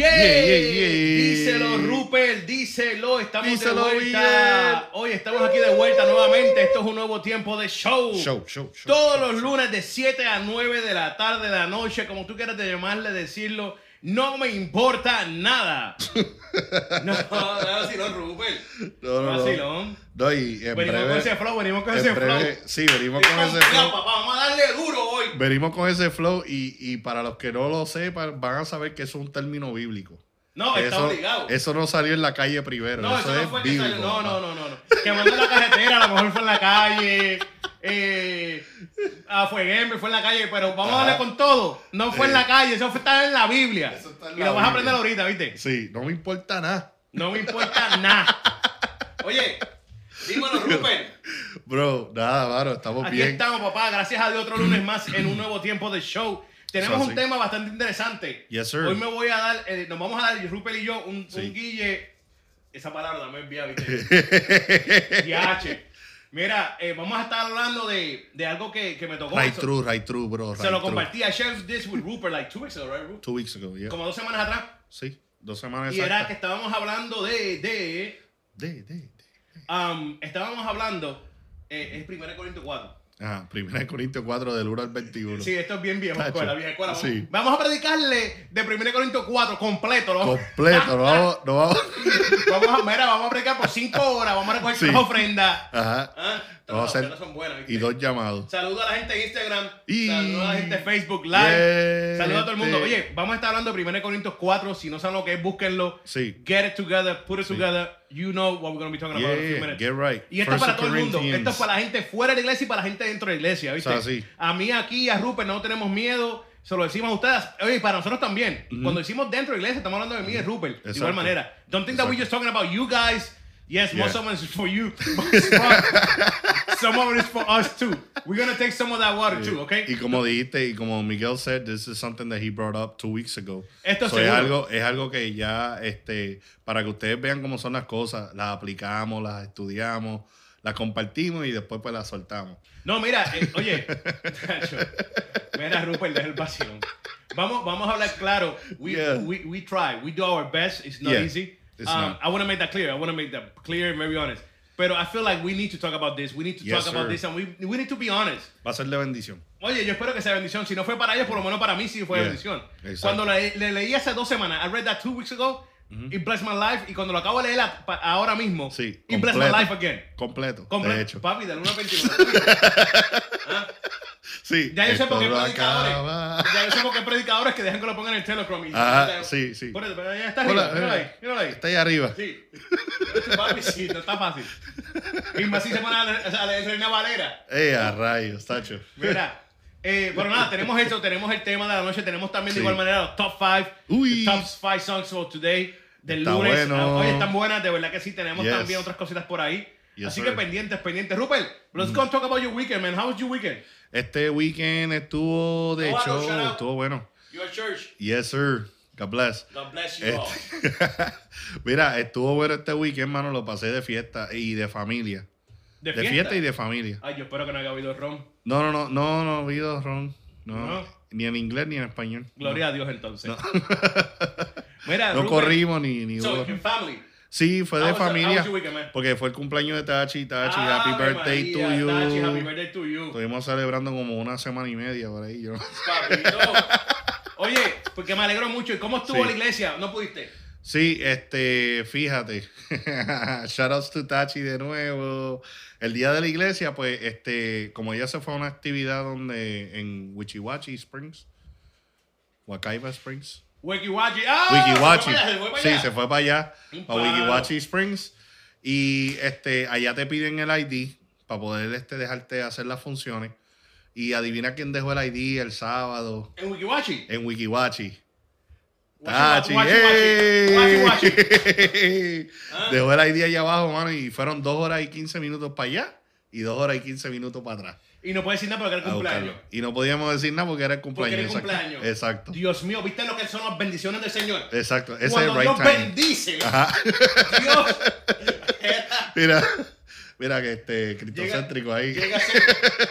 Yeah, yeah, yeah. díselo Rupert, díselo, estamos Díselo, de vuelta. Hoy estamos aquí de vuelta nuevamente. Esto es un nuevo tiempo de show. Show, show, show. Todos los lunes de 7 a 9 de la tarde, de la noche, como tú quieras llamarle, decirlo. No me importa nada. no, no, vacilón, Rupert. No, no, no. Vacilón. No, y en Venimos breve, con ese flow, venimos con ese breve- flow. Sí, venimos con ese flow. papá, vamos a darle duro hoy. Venimos con ese flow y, y para los que no lo sepan, van a saber que eso es un término bíblico. No, está eso, obligado. eso no salió en la calle primero. No, eso, eso no fue que salió. No, no, no, no, no. Quemando la carretera, a lo mejor fue en la calle. Eh, a Fueguembe fue en la calle, pero vamos a darle Ajá. con todo. No fue en la calle, eso fue estar en la Biblia. Eso está en y la lo vas a aprender ahorita, ¿viste? Sí, no me importa nada. No me importa nada. Oye, dímelo, Rupert. Bro, nada, mano, estamos Aquí bien. estamos, papá. Gracias a Dios, otro lunes más en un nuevo tiempo de show. Tenemos un tema bastante interesante. Yes, sir. Hoy me voy a dar, eh, nos vamos a dar, Rupert y yo, un, Sí. un guille. Esa palabra también vía, ¿viste? Mira, eh, vamos a estar hablando de, de algo que, que me tocó. Right true, right true, bro. Se lo compartí. I shared this with Rupert like two weeks ago, right, Rupert? Two weeks ago, yeah. Como dos semanas atrás. Sí, dos semanas Y era que estábamos hablando de, de, De, de, de. um, estábamos hablando, eh, es 1 Corintios 4. Ajá, primera de Corintios 4 del 1 al 21. Sí, esto es bien viejo, escuela, vieja escuela. Vamos, Sí. vamos a predicarle de 1 Corintios 4 completo. ¿no? Completo, no vamos, no vamos. vamos a, mira, vamos a predicar por 5 horas, vamos a recoger Sí. ofrendas. Ajá. Ah, Vamos a las son buenas, ¿viste? Y dos llamados. Saludo a la gente de Instagram. Y- Saludo a la gente de Facebook Live. Saludo a todo el mundo. Oye, vamos a estar hablando de 1 Corintios 4. Si no saben lo que es, búsquenlo. Sí. Get it together, put it together. You know what we're going to be talking about in a few minutes. get right. Y esto es para todo el mundo. Esto es para la gente fuera de la iglesia y para la gente dentro de la iglesia, ¿viste? O sea, sí. A mí aquí, a Rupert, no tenemos miedo. Se lo decimos a ustedes. Oye, para nosotros también. Cuando decimos dentro de la iglesia, estamos hablando de mí y de Rupert. De igual Exacto. manera. Don't think that we're just talking about you guys. Yes, most Yeah. of it is for you. some of it is for us too. We're going to take some of that water too, okay? Y como dijiste, y como Miguel said, this is something that he brought up two weeks ago. Esto So, es algo, es algo que ya, este, para que ustedes vean cómo son las cosas, las aplicamos, las estudiamos, las compartimos y después pues las soltamos. No, mira, eh, oye, mira, Rupert, deja el vacilón. Vamos, vamos a hablar claro. We, Yeah. we, we try. We do our best. It's not Yeah, easy. it's um, not. I want to make that clear. I want to make that clear and very honest. But I feel like we need to talk about this. We need to Yes, talk about this and we, we need to be honest. Va a ser de bendición. Oye, yo espero que sea bendición. Si no fue para ellos, por lo menos para mí sí fue Yeah, bendición. exacto. Cuando le, le leí hace dos semanas, I read that two weeks ago, it blessed my life. Y cuando lo acabo de leer a- pa- ahora mismo, Sí, it blessed my completo. life again. Completo, Comple- de hecho. Papi, 1 al 21. Sí, Ya yo sé esto por qué predicadores. acaba. Ya yo sé por qué predicadores que dejan que lo pongan en el Telegram. Ajá, sí, sí. Por eso, pero ya está arriba. Míralo ahí. eh, Míralo ahí. Está ahí arriba. Sí. Este papi, sí, no está fácil. Y más si se pone a la Reina Valera. Eh, a rayos, Tacho. Mira. Eh, bueno, nada, tenemos eso, tenemos el tema de la noche, tenemos también de Sí. igual manera los top 5, Uy. top 5 songs for today, del Está lunes. bueno. Ah, Oye, están buenas, de verdad que sí, tenemos Yes. también otras cositas por ahí. Yes, Así sir. que pendientes, pendientes. Rupert, let's go and talk about your weekend, man. How was your weekend? Este weekend estuvo de Oh, shout out. estuvo bueno. Your church. Yes, sir. God bless. God bless you all. Este- Mira, estuvo bueno este weekend, mano. Lo pasé de fiesta y de familia. ¿De fiesta y de familia. Ay, yo espero que no haya habido ron. No, no, no, no, no, habido ron. No, No. Ni en inglés ni en español. Gloria a Dios entonces. Mira, No corrimos ni, ni So, family. Sí, fue de familia. weekend? Porque fue el cumpleaños de Tachi, Tachi, Ave happy birthday María, to you. Tachi, happy birthday to you. Estuvimos celebrando como una semana y media por ahí. Yo. Papito. Oye, porque me alegro mucho. ¿Y cómo estuvo Sí. la iglesia? ¿No pudiste? Sí, este, fíjate. Shoutouts to Tachi de nuevo. El día de la iglesia, pues, este, como ella se fue a una actividad donde en Wichiwachi Springs, Wakaiba Springs, Wikiwachi. ¡Ah! Wikiwachi. Sí, se fue para allá, palo. Wikiwachi Springs. Y este, allá te piden el ID para poder este, dejarte hacer las funciones. Y adivina quién dejó el ID el sábado En Wikiwachi. en Wikiwachi. Tachi. Ah. Dejó el ID allá abajo, mano, y fueron dos horas y 15 minutos para allá y dos horas y 15 minutos para atrás. Y no puede decir nada porque era el cumpleaños. Y no podíamos decir nada porque era el Porque cumpleaños. era el exacto. cumpleaños. Exacto. Dios mío, ¿viste lo que son las bendiciones del Señor? Exacto. Ese es Cuando right Dios time. bendice, Ajá. Dios Mira, mira que este cristocéntrico ahí. llega, a ser,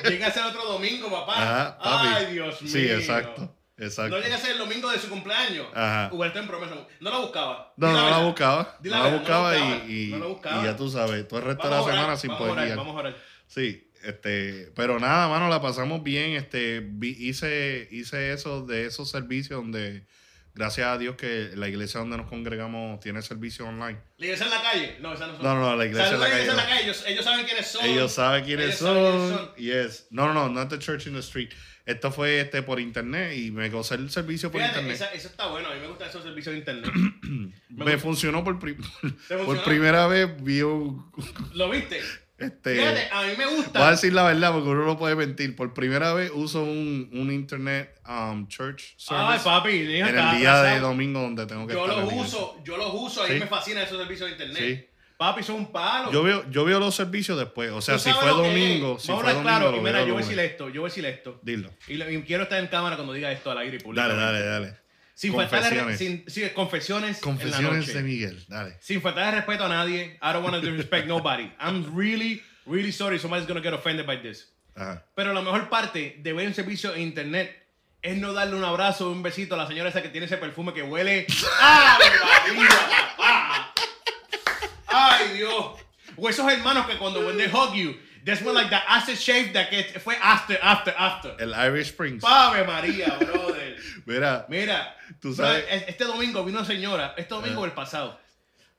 llega a ser otro domingo, papá. Ajá, papi. Ay, Dios mío. Sí, exacto. Exacto. No llega a ser el domingo de su cumpleaños. Ajá. Huberto en promesa. No la buscaba. No, no la buscaba. No la buscaba, no la buscaba, y, y, no la buscaba. y ya tú sabes, todo el resto Vamos de la orar, semana sin vamos poder a orar. Vamos a orar. Sí, este, pero nada, mano, la pasamos bien. Este, vi- hice, hice eso de esos servicios donde, gracias a Dios que la iglesia donde nos congregamos tiene servicio online. ¿La iglesia en la calle? No, esa no son. No, no, la iglesia en la Saludos a calle. calle. Ellos, ellos saben quiénes son. Ellos saben quiénes Ellos saben quiénes son. Yes. No, no, no, not the church in the street. Esto fue este por internet y me gocé el servicio por Fíjate, internet. esa- eso está bueno. A mí me gustan esos servicios de internet. Me, gusta. funcionó por, pri- por funcionó? primera vez. Vi un. ¿Lo viste? Este, Fíjate, a mí me gusta. Voy a decir la verdad porque uno no puede mentir. Por primera vez uso un, un internet um, church service Ay, papi, en el día de domingo donde tengo que Yo estar. los uso, yo los uso, a mí Sí. me fascinan esos servicios de internet. Sí. Papi, son un palo. Yo veo, yo veo los servicios después. O sea, si fue domingo, si Vamos fue domingo, claro, lo mira, yo voy a decir esto, yo voy a decir esto. Dilo. Y, lo- y quiero estar en cámara cuando diga esto al aire y público. Dale, dale, dale. Sin Confesiones. sin, sí, confesiones, en la Confesiones noche. de Miguel. Dale. Sin faltarle respeto a nadie. I don't want to disrespect nobody. I'm really, really sorry somebody's going to get offended by this. Ajá. Pero la mejor parte de ver un servicio en internet es no darle un abrazo o un besito a la señora esa que tiene ese perfume que huele. ¡Ave María, papá! ¡Ay, Dios! O esos hermanos que cuando when they hug you, smell like the acid shave that que fue after, after, after. El Irish Springs. ¡Ave María, brother! Mira, Mira, Tú sabes- este domingo vino una señora, este domingo o el pasado.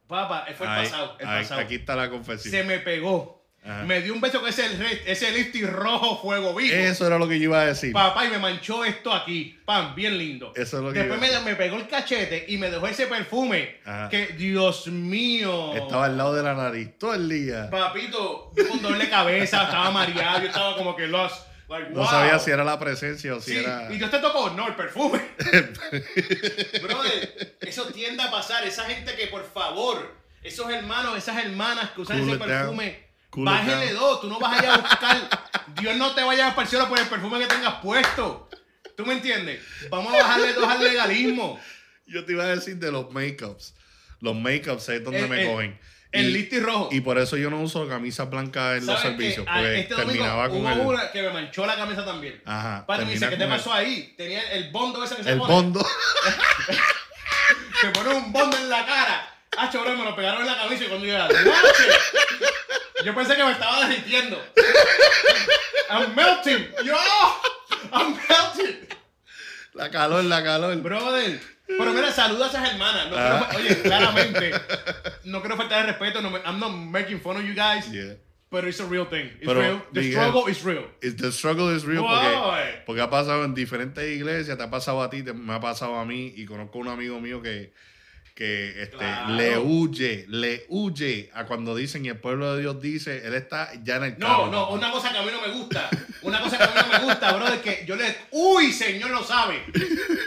Papá, fue el ahí- pasado, el ahí- pasado. aquí está la confesión. Se me pegó. Ajá. Me dio un beso con ese, re- ese lipstick rojo fuego vivo. Eso era lo que yo iba a decir. Papá, y me manchó esto aquí. Pam, bien lindo. Eso es lo que Después iba a me, me pegó el cachete y me dejó ese perfume. Ajá. Que, Dios mío. Estaba al lado de la nariz todo el día. Papito, yo con doble cabeza, estaba mareado, yo estaba como que lost. Like, No wow. sabía si era la presencia o si Sí, era. y yo te tocó, no, el perfume. Brother, eso tiende a pasar. Esa gente que, por favor, esos hermanos, esas hermanas que usan Cool ese down. Down. dos. Tú no vas a ir a buscar. Dios no te vaya a cielo por el perfume que tengas puesto. ¿Tú me entiendes? Vamos a bajarle dos al legalismo. Yo te iba a decir de los makeups. Los makeups es donde El- me el- cogen. El Y- listi rojo. Y por eso yo no uso camisas blancas en los servicios. Ah, Porque este domingo terminaba con hubo el, una que me manchó la camisa también. Ajá, Padre me dice, ¿qué te el- pasó ahí? Tenía el bondo ese que se el pone. bondo. Se pone un bondo en la cara. Ah, bro, me lo pegaron en la camisa y cuando yo era. Yo pensé que me estaba derritiendo. I'm melting. Yo, I'm melting. la calor, la calor. Brother. Pero mira, saluda a esas hermanas. No Ah. quiero- oye, claramente, no quiero faltar de respeto. No, I'm not making fun of you guys. Yeah. But it's a real thing. It's Pero, real. The Miguel, struggle is real. The struggle is real porque, porque ha pasado en diferentes iglesias, te ha pasado a ti, te- me ha pasado a mí y conozco a un amigo mío que, que este, Claro. le huye, le huye a cuando dicen y el pueblo de Dios dice, él está ya en el No, carro. no, una cosa que a mí no me gusta. Una cosa que a mí no me gusta, bro, es que yo le. ¡Uy, señor lo sabe!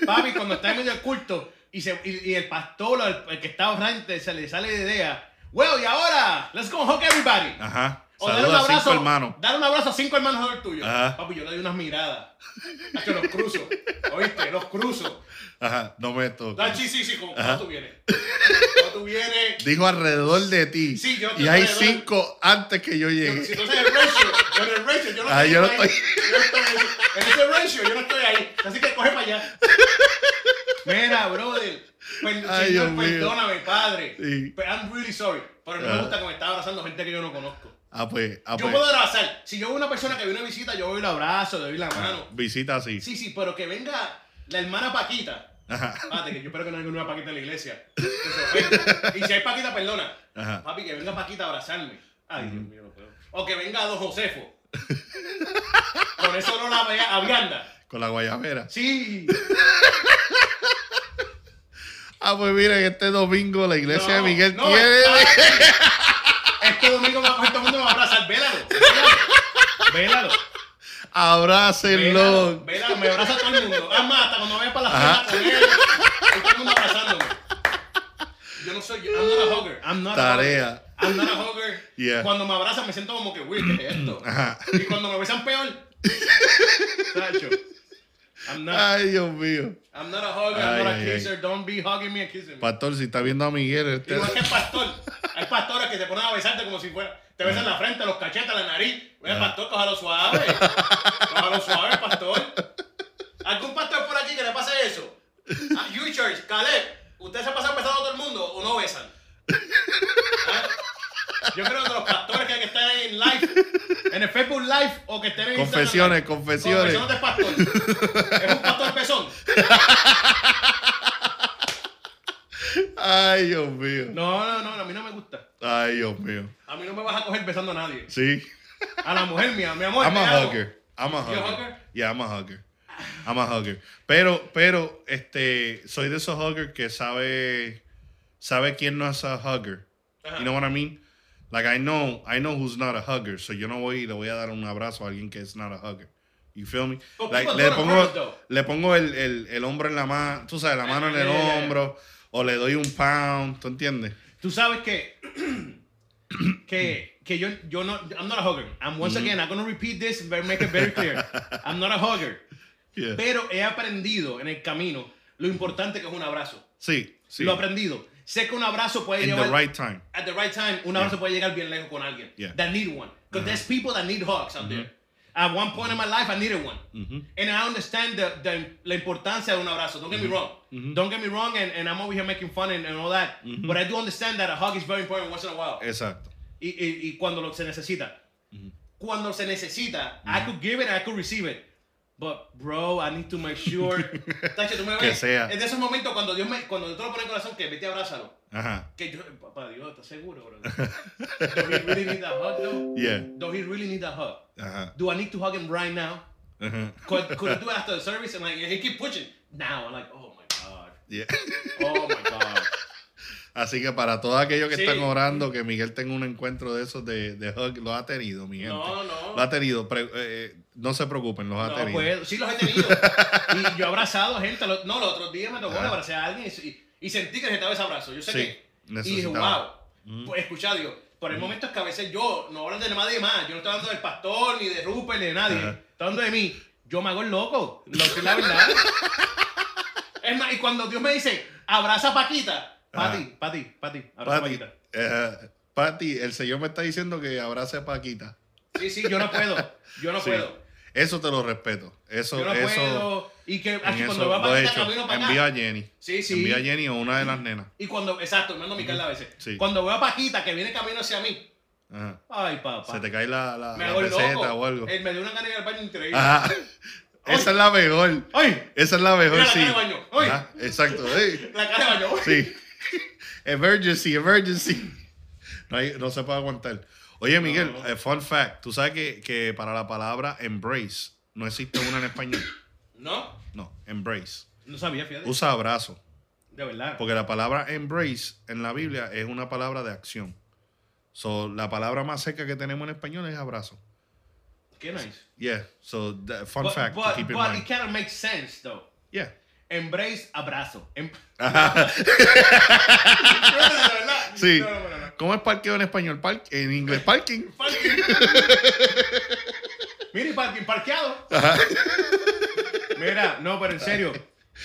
Papi, cuando está en medio del culto y, se, y, y el pastor, o el, el que está orante, se le sale de idea. Well, y ahora, let's go hug everybody. Ajá. O darle un Saluda a abrazo. cinco hermanos. Dar un abrazo a cinco hermanos del tuyo. Ajá. Papi, yo le doy unas miradas. Es que los cruzo. ¿Oíste? Los cruzo. Ajá, no me toques. Ah, sí, sí, sí, como Ajá. ¿cómo tú vienes? ¿Cómo tú vienes? Dijo alrededor de ti. Sí, yo y hay alrededor. cinco antes que yo llegue. Si sabes el ratio, en el ratio, yo no Ah, estoy yo no ahí. estoy- Yo no estoy ahí. En ese ratio, yo no estoy ahí. Así que coge para allá. Mira, brother. Ay, señor, perdóname, padre. Sí. Pero I'm really sorry. Pero no me gusta que me está abrazando gente que yo no conozco. Ah, pues, ah, Yo pues. puedo abrazar. Si yo veo una persona que viene a visita, yo voy y abrazo, le doy la mano. Visita así. Sí, sí, pero que venga la hermana Paquita. Ajá. Espérate, que yo espero que no haya ninguna Paquita en la iglesia. Ofenda. Y si hay Paquita, perdona. Ajá. Papi, que venga Paquita a abrazarme. Ay, Dios mío, no puedo. O que venga Don Josefo. Con eso no la vea a vianda. Con la guayabera. Sí. Ah, pues miren, este domingo la iglesia de Miguel no, tiene. Este domingo va a coger todo el mundo me va a abrazar. Vélalo. Vélalo. Abrácenlo. Vélalo. Vélalo. Me abraza todo el mundo. Es más, hasta cuando vaya para la cena con él. Todo el mundo abrazando. soy yo. I'm not a hugger. I'm not Tarea. a hugger. I'm not a hugger. Yeah. Cuando me abrazan me siento como que, weird, ¿qué es esto? Ajá. Y cuando me besan peor. Tacho. I'm not, Ay, Dios mío. I'm not a hugger, Ay, I'm not a ay, ay. kisser. Don't be hugging me and kissing me. Pastor, si está viendo a Miguel, este- Igual que el pastor. Hay pastores que se ponen a besarte como si fuera. Te besan la frente, los cachetes, la nariz. Oye, pastor, cójalo suave. Cójalo suave, pastor. ¿Algún pastor por aquí que le pase eso? Ah, you Church, Caleb, ¿ustedes se pasan besando a todo el mundo o no besan? ¿Ah? Yo creo que los pastores que hay que estar en live, en el Facebook Live o que estén en Confesiones, Instagram, confesiones. Confesiones de pastor. Es un pastor pezón. Ay, Dios mío. No, no, no, a mí no me gusta. Ay, Dios mío. A mí no me vas a coger besando a nadie. Sí. A la mujer mía, mi amor. I'm a amo. hugger. I'm a hugger. hugger? Yeah, I'm a hugger. I'm a hugger. Pero, pero, este, soy de esos huggers que sabe, sabe quién no es a hugger. Ajá. You know what I mean? Like I know, I know who's not a hugger, so yo no voy y le voy a dar un abrazo a alguien que es not a hugger. You feel me? Like, le pongo, le pongo el, el, el hombro en la mano, tú sabes, la mano en el Yeah, yeah, yeah. hombro, o le doy un pound, ¿tú entiendes? Tú sabes que que que yo yo no I'm not a hugger. I'm once again I'm gonna repeat this and make it very clear. I'm not a hugger. Yeah. Pero he aprendido en el camino lo importante que es un abrazo. Sí, sí. Lo he aprendido. Sé que un abrazo puede In llevar the right time. at the right time, un abrazo puede llegar bien lejos con alguien Yeah. that need one. Because there's people that need hugs out there. At one point in my life, I needed one. And I understand the, the, la importancia de un abrazo. Don't get me wrong. Don't get me wrong, and, and I'm over here making fun and, and all that. But I do understand that a hug is very important once in a while. Exacto. Y, y, y cuando lo, se necesita. Cuando se necesita, I could give it, I could receive it. But, bro, I need to make sure. Tacho, tú me Que ves. sea. Es de esos momentos cuando Dios me, cuando Dios te lo pone en el corazón, que vete, abrázalo. Ajá. Que yo, papá Dios, ¿estás seguro, bro? Do he really need that hug, though? Yeah. Do he really need that hug? Ajá. Do I need to hug him right now? Ajá. Could, could I do it after the service? And like, he keep pushing. Now, I'm like, oh my God. Yeah. Oh my God. Así que para todos aquellos que Sí. están orando que Miguel tenga un encuentro de esos de, de hug, lo ha tenido, mi gente. No, no. Lo ha tenido. Pre- eh, no se preocupen, los ha No, tenido. pues, sí los he tenido. Y yo he abrazado gente. lo- No, los otros días me tocó Ajá. abrazar a alguien y, y sentí que necesitaba ese abrazo. Yo sé Sí, que. Y dije, necesitaba. wow. Pues escucha a Dios. Por el momento es que a veces yo no hablan de nadie más. Yo no estoy hablando del pastor, ni de Rupert, ni de nadie. Ajá. Estoy hablando de mí. Yo me hago el loco. Lo que es la verdad. es más, y cuando Dios me dice, abraza a Paquita. Pati, Pati, Pati, abraza a Paquita. eh, Pati, el Señor me está diciendo que abrace a Paquita. Sí, sí, yo no puedo. Yo no Sí. puedo. Eso te lo respeto. Eso, Yo no eso, puedo. Y que en así eso cuando va a lo he hecho. camino para acá. Envía a Jenny. Sí, sí. Envía a Jenny o una de las nenas. Y cuando, exacto, me mando mi Carla a veces. Sí. Cuando veo a Paquita que viene camino hacia mí, Ajá. ay papá. Se te cae la, la, me la hago el peseta loco. o algo. Él me dio una gana de ir al baño increíble. Ajá. Esa es la mejor. ¡Ay! Esa es la mejor, Mira la sí. cara de baño. ¡Ay! Ajá, exacto. La cara de baño. Sí. Emergency, emergency. No, hay- no se puede aguantar. Oye, Miguel, No. eh, fun fact. Tú sabes que, que para la palabra embrace no existe una en español. ¿No? No, embrace. No sabía, fíjate. Usa abrazo. De verdad. Porque la palabra embrace en la Biblia es una palabra de acción. So, la palabra más seca que tenemos en español es abrazo. Qué nice. Yeah. So, that- fun But, fact to but, keep in but mind. it kind of makes sense, though. Yeah. Embrace, abrazo. Em-. Sí. No, no, no, no. ¿Cómo es parqueo en español? Par- en inglés, parking. Parking. Mira, y parking, parqueado. Mira, no, pero en serio.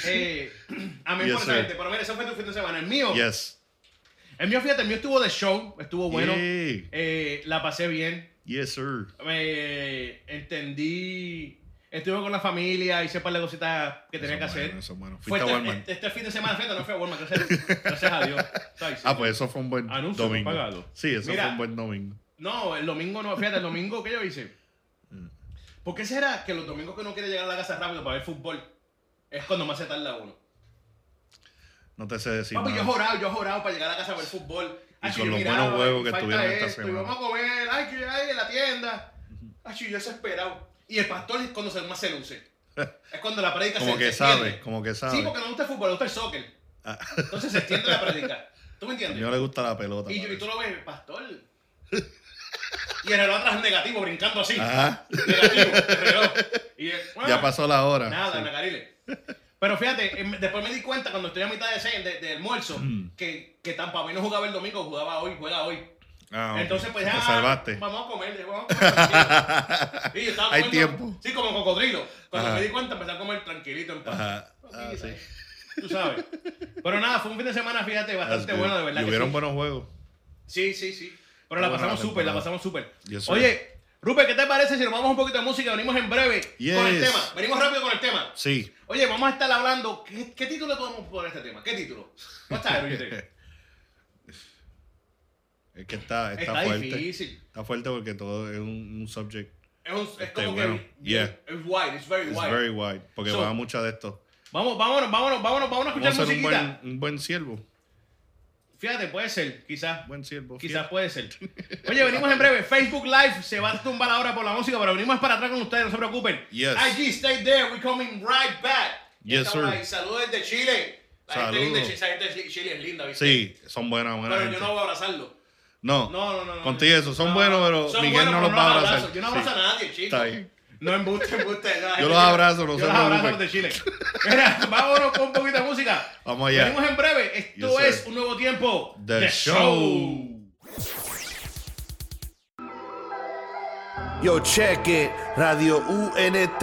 Eh, a mí Yes, sir. gente, pero mira, ese fue tu fin de semana. El mío, Yes. el mío, fíjate, el mío estuvo de show, estuvo bueno. Eh, la pasé bien. Yes, sir. Me entendí. Estuve con la familia, hice un par de cositas que tenía Eso que es hacer. bueno, eso es bueno. Fue este, Walmart. este- este fin de semana, fíjate, no fue a Walmart, gracias, gracias a Dios. ¿Sabes? Ah, pues eso fue un buen Anuncio no domingo. pagado. Sí, eso Mira. fue un buen domingo. No, el domingo no, fíjate, el domingo que yo hice. ¿Por qué será que los domingos que uno quiere llegar a la casa rápido para ver fútbol es cuando más se tarda uno? No te sé decir Papi, yo he nada. jorado, yo he para llegar a la casa a ver fútbol. Ay, con los miraba, buenos juegos y que tuvieron esta esto, y semana. vamos a comer, ay, que hay en la tienda. Ay, yo desesperado. Y el pastor es cuando se más se luce. Es cuando la predica Como se que se sabe, como que sabe. Sí, porque no gusta el fútbol, me gusta el soccer. Ah. Entonces se extiende la predica. ¿Tú me A entiendes? mí no le gusta la pelota. Y, yo- y tú lo ves, pastor. Y el reloj atrás negativo, brincando así. Ajá. Negativo, el reloj. Y, eh, Ya pasó la hora. Nada, Sí. Nacarile. Pero fíjate, em, después me di cuenta cuando estoy a mitad de, ce- de, de almuerzo que, que Tampa Bay no jugaba el domingo, jugaba hoy, juega hoy. Ah, ok. Entonces, pues Te ah, salvaste. Vamos a comer, vamos a comer. tranquilo. Sí, yo estaba Hay comiendo- tiempo. Sí, como cocodrilo. Cuando Ajá. me di cuenta empecé a comer tranquilito en paz. Ajá. Ah, sí. Tú sabes. Pero nada, fue un fin de semana, fíjate, bastante bueno, de verdad. Y hubieron sí. buenos juegos. Sí, sí, sí. Pero Está la pasamos súper, la pasamos súper. Yes. Oye, Rupert, ¿qué te parece si nos vamos un poquito de música? Venimos en breve con el tema. Venimos rápido con el tema. Sí. Oye, vamos a estar hablando. ¿Qué, qué título podemos poner a este tema? ¿Qué título? You think? Es que está, está, Está fuerte. difícil. Está fuerte porque todo es un, un subject. Es, un- es Este, como bueno, que. yeah. Es wide, it's very wide. very wide. Porque So- va mucho de esto. Vamos, vámonos, vámonos, vámonos, vámonos a escuchar Vamos a ser un buen, un buen siervo. Fíjate, puede ser, quizás. Buen siervo. Quizás fiel. puede ser. Oye, venimos en breve. Facebook Live se va a tumbar ahora por la música, pero venimos para atrás con ustedes, no se preocupen. Yes. IG, stay there. We're coming right back. Yes, estamos sir. ahí. Saludos desde Chile. La gente Saludos. linda, esa gente de Chile es linda, ¿viste? Sí, son buenas, buenas. Pero yo gente. no voy a abrazarlo. No, No, no, no. no. Contigo eso, son buenos, pero Son Miguel buenos, no los va a abrazar. abrazo. Yo no abrazo Sí. a nadie, chicos. Está bien. No embuste, embuste. no, gente los abrazo, no yo los abrazo los de Chile. Mira, vámonos con un poquito de música. Vamos allá. Venimos en breve. Esto Yes, es sir. un nuevo tiempo. The The Show. Yo check it, Radio UNT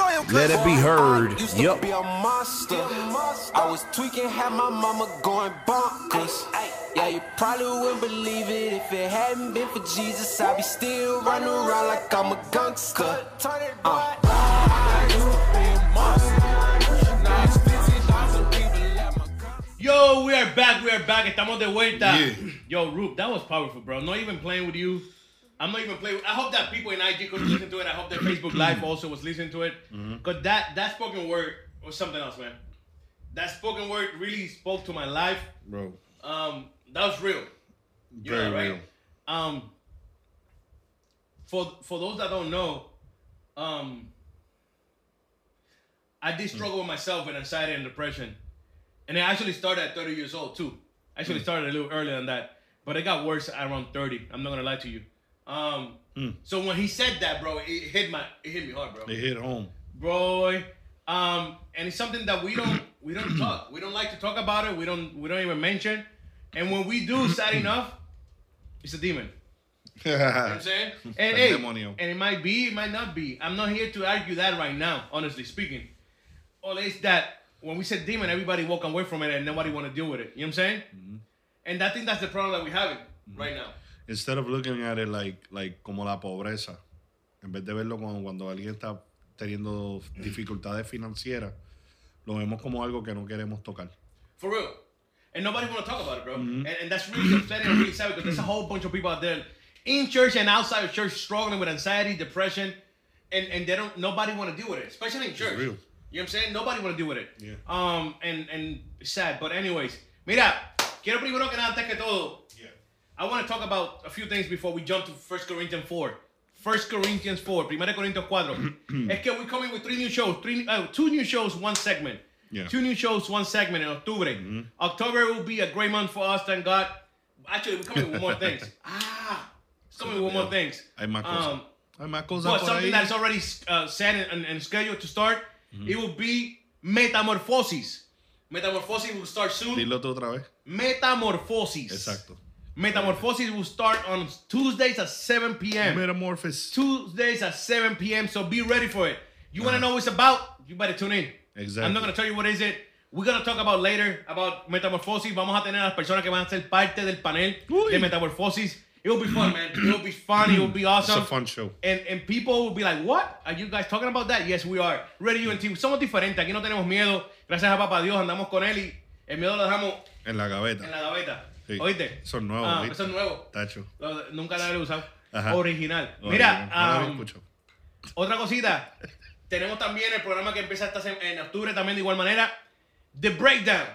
let it be heard. Used to Yup. be a monster. I was tweaking, had my mama going bonkers. Yeah, you probably wouldn't believe it if it hadn't been for Jesus. I'd be still running around like I'm a gangster. Uh. Yo, we are back, we are back. Estamos de vuelta. Yeah. Yo, Roop, that was powerful, bro. Not even playing with you. I'm not even playing. I hope that people in IG could listen to it. I hope that Facebook Live also was listening to it. Because that, that spoken word was something else, man. That spoken word really spoke to my life. Bro, Um, that was real. You very know, right? real. Um, for for those that don't know, um, I did struggle with myself with anxiety and depression, and it actually started at 30 years old too. Actually started a little earlier than that, but it got worse around 30. I'm not gonna lie to you. Um, so when he said that, bro, it hit my it hit me hard, bro It hit home. bro. Um, and it's something that we don't we don't talk. We don't like to talk about it. We don't we don't even mention. And when we do, sad enough, it's a demon. You know what I'm saying? And, hey, and it might be, it might not be. I'm not here to argue that right now, honestly speaking. All it's that when we said demon, everybody walk away from it and nobody want to deal with it. You know what I'm saying? Mm-hmm. And I think that's the problem that we're having right now. Instead of looking at it like, like como la pobreza, en vez de verlo como cuando alguien está teniendo dificultades financieras, lo vemos como algo que no queremos tocar. For real. And nobody want to talk about it, bro. Mm-hmm. And, and that's really upsetting and really sad because there's a whole bunch of people out there in church and outside of church struggling with anxiety, depression, and, and they don't nobody want to deal with it, especially in church. real. You know what I'm saying? Nobody want to deal with it. Yeah. Um and and sad, but anyways, mira, quiero primero que nada antes que todo, I want to talk about a few things before we jump to 1 Corinthians 4. 1 Corinthians 4, 1 Corintios 4. es que we're coming with three new shows, three, uh, two new shows, one segment. Yeah. Two new shows, one segment in October. October will be a great month for us, thank God. Actually, we're coming with more things. Ah, it's coming with more things. Hay más. Um, Hay más cosas but something ahí. that's already uh, set and, and, scheduled to start, it will be Metamorphosis. Metamorphosis will start soon. Dilo tú otra vez. Metamorphosis. Exacto. Metamorphosis will start on Tuesdays at 7 p.m. Metamorphosis. Tuesdays at 7 p.m. So be ready for it. You want to know what it's about? You better tune in. Exactly. I'm not going to tell you what is it. We're going to talk about later about Metamorphosis. Vamos a tener a las personas que van a ser parte del panel Uy. de Metamorphosis. It will be fun, man. It will be fun. It will be It's awesome. a fun show. And, and people will be like, what? Are you guys talking about that? Yes, we are. Ready UNT. Somos diferentes. Aquí no tenemos miedo. Gracias a papá Dios andamos con él y el miedo lo dejamos En la gaveta. en la gaveta. Sí. ¿Oíste? Eso es nuevo, Ah, ¿viste? eso es nuevo. Tacho. Lo- Nunca lo había usado. Ajá. Original. Mira, no um, otra cosita. Tenemos también el programa que empieza esta sem- en octubre también de igual manera. The Breakdown.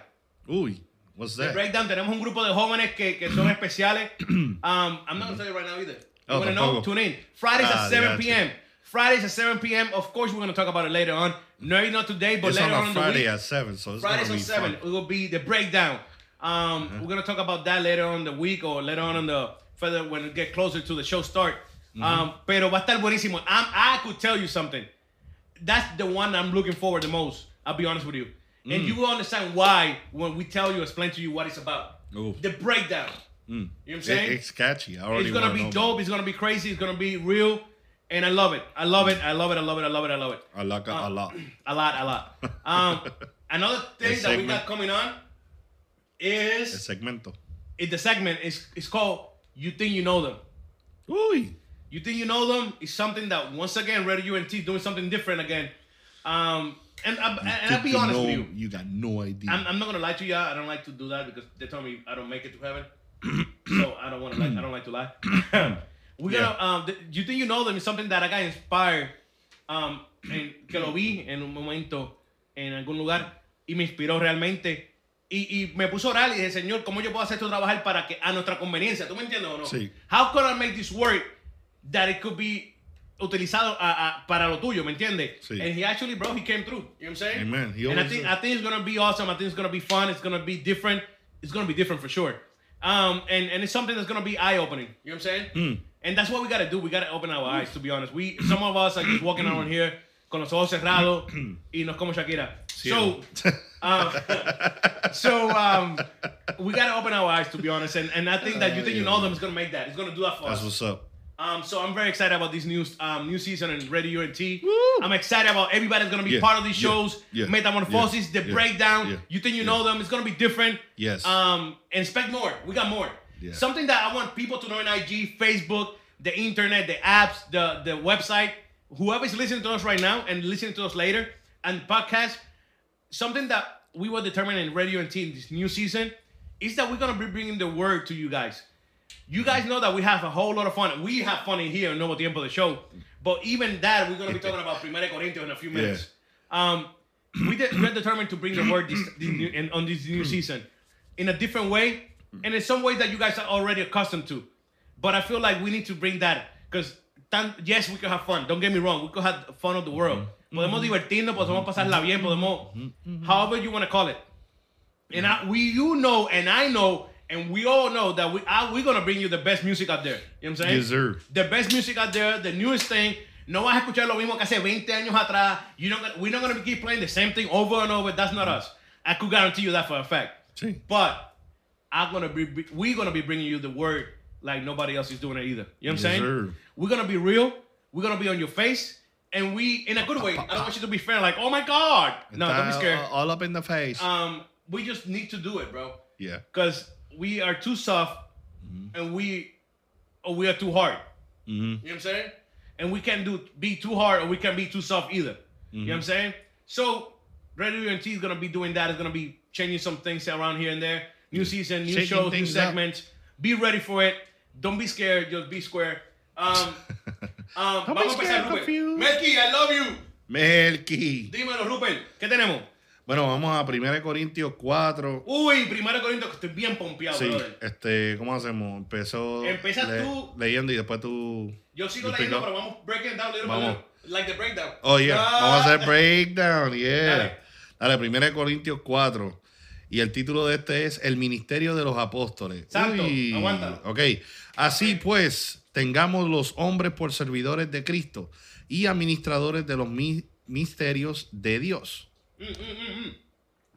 Uy, what's The that? Breakdown. Tenemos un grupo de jóvenes que, que son especiales. Um, I'm not going to tell you right now either. You Oh, want to know? Tune in. Fridays Ah, at 7 gotcha. p.m. Fridays at 7 p.m. Of course, we're going to talk about it later on. Maybe not today, but It's later on in the Friday week. at 7, so it's Fridays be 7. fun. It will be the breakdown. Um, We're going to talk about that later on in the week or later on in the further when we get closer to the show start. Mm-hmm. Um, pero va a estar buenísimo. I'm, I could tell you something. That's the one I'm looking forward the most. I'll be honest with you. And Mm. you will understand why when we tell you, explain to you what it's about. Ooh. The breakdown. You know what I'm saying? It- it's catchy. I already It's gonna be dope. about It's gonna be crazy. It's gonna be real, and I love it. I love it. I love it. I love it. I love it. I love it. it. I like it Uh, a lot. A lot. A lot. Um, another thing that we got coming on El is segmento. it, the segment is it's called "You Think You Know Them." Uy. You think you know them is something that once again, Radio UNT is doing something different again. Um, and I, and I'll be honest know, with you. You got no idea. I'm, I'm not gonna lie to you. I don't like to do that because they told me I don't make it to heaven, so I don't want to. Like, I don't like to lie. We're gonna. Um, th- you think you know them is something that I got inspired. Um, en, que lo vi en un momento en algún lugar y me inspiró realmente. Y, y me puso a orar y dije, Señor, ¿cómo yo puedo hacer esto trabajar para que a nuestra conveniencia? ¿Tú me entiendes o no? Sí. How can I make this work that it could be utilizado a- a- para lo tuyo, ¿me entiendes? Sí. And he actually, bro, he came through. You know what I'm saying? Amen. He and I think, does. I think it's gonna be awesome. I think it's gonna be fun. It's gonna be different. It's gonna be different for sure. Um, and, and it's something that's gonna be eye opening. You know what I'm saying? Hmm. And that's what we gotta do. We gotta open our eyes. To be honest, we some of us are just walking around here con los ojos cerrados y nos como Shakira. So, um, so um, we gotta open our eyes. To be honest, and and I think that you think you know them is gonna make that. It's gonna do that for That's us. what's up. Um, so I'm very excited about this new um, new season in Radio UNT. I'm excited about everybody's gonna be Yeah, part of these yeah, shows. yeah, Metamorphosis, the yeah, breakdown. yeah, you think you know them? It's gonna be different. Yes. Um, and expect more. We got more. Yeah. Something that I want people to know in IG, Facebook, the internet, the apps, the the website. Whoever's listening to us right now and listening to us later and podcast, something that we were determining in Radio and in this new season is that we're gonna be bringing the word to you guys. You guys know that we have a whole lot of fun. We have fun in here in Nuevo Tiempo the show. But even that, we're going to be talking about Primera Corintios in a few minutes. Um, we did, we're determined to bring the word this, this new, in, on this new season in a different way. And in some ways that you guys are already accustomed to. But I feel like we need to bring that. Because, yes, we could have fun. Don't get me wrong. We could have fun of the world. Mm-hmm. Podemos mm-hmm. divertirnos, podemos mm-hmm. pasarla bien, podemos, however you want to call it. And I, we, you know, and I know, and we all know that we are we're gonna bring you the best music out there. You know what I'm saying? Yes, sir. The best music out there, the newest thing. No vas a escuchar lo mismo que hace 20 años atrás. You know, we're not gonna keep playing the same thing over and over. That's not us. I could guarantee you that for a fact. Sí. But I'm gonna be, be- we're gonna be bringing you the word like nobody else is doing it either. You know what I'm Yes, saying? sir. We're gonna be real. We're gonna be on your face, and we in a good way. I don't want you to be fair, like, oh my god. No, don't be scared. All up in the face. Um, we just need to do it, bro. yeah. Because we are too soft, mm-hmm. and we, or we are too hard. Mm-hmm. You know what I'm saying? And we can't do be too hard, or we can't be too soft either. You know what I'm mm-hmm. saying? So, Radio UNT is gonna be doing that. It's gonna be changing some things around here and there. New season, new Shaking shows, new things up. Be ready for it. Don't be scared. Just be square. Um, um, Don't be vamos a scared, empezar, Rupert. confused. Melky, I love you. Melky. Dímelo, Rupert. ¿Qué tenemos? Bueno, vamos a 1 Corintios 4. Uy, primero Corinto, que estoy bien pompeado, Sí, brother. este, ¿cómo hacemos? Empezó Empiezas tú. leyendo y después tú. Yo sigo leyendo, pero vamos breaking down little Vamos. little. Like the breakdown. Oh, yeah. Ah. Vamos a hacer breakdown, yeah. Dale. Dale, 1 Corintios 4. Y el título de este es El ministerio de los apóstoles. Santo, aguántalo. Ok. Así pues, tengamos los hombres por servidores de Cristo y administradores de los mi- misterios de Dios.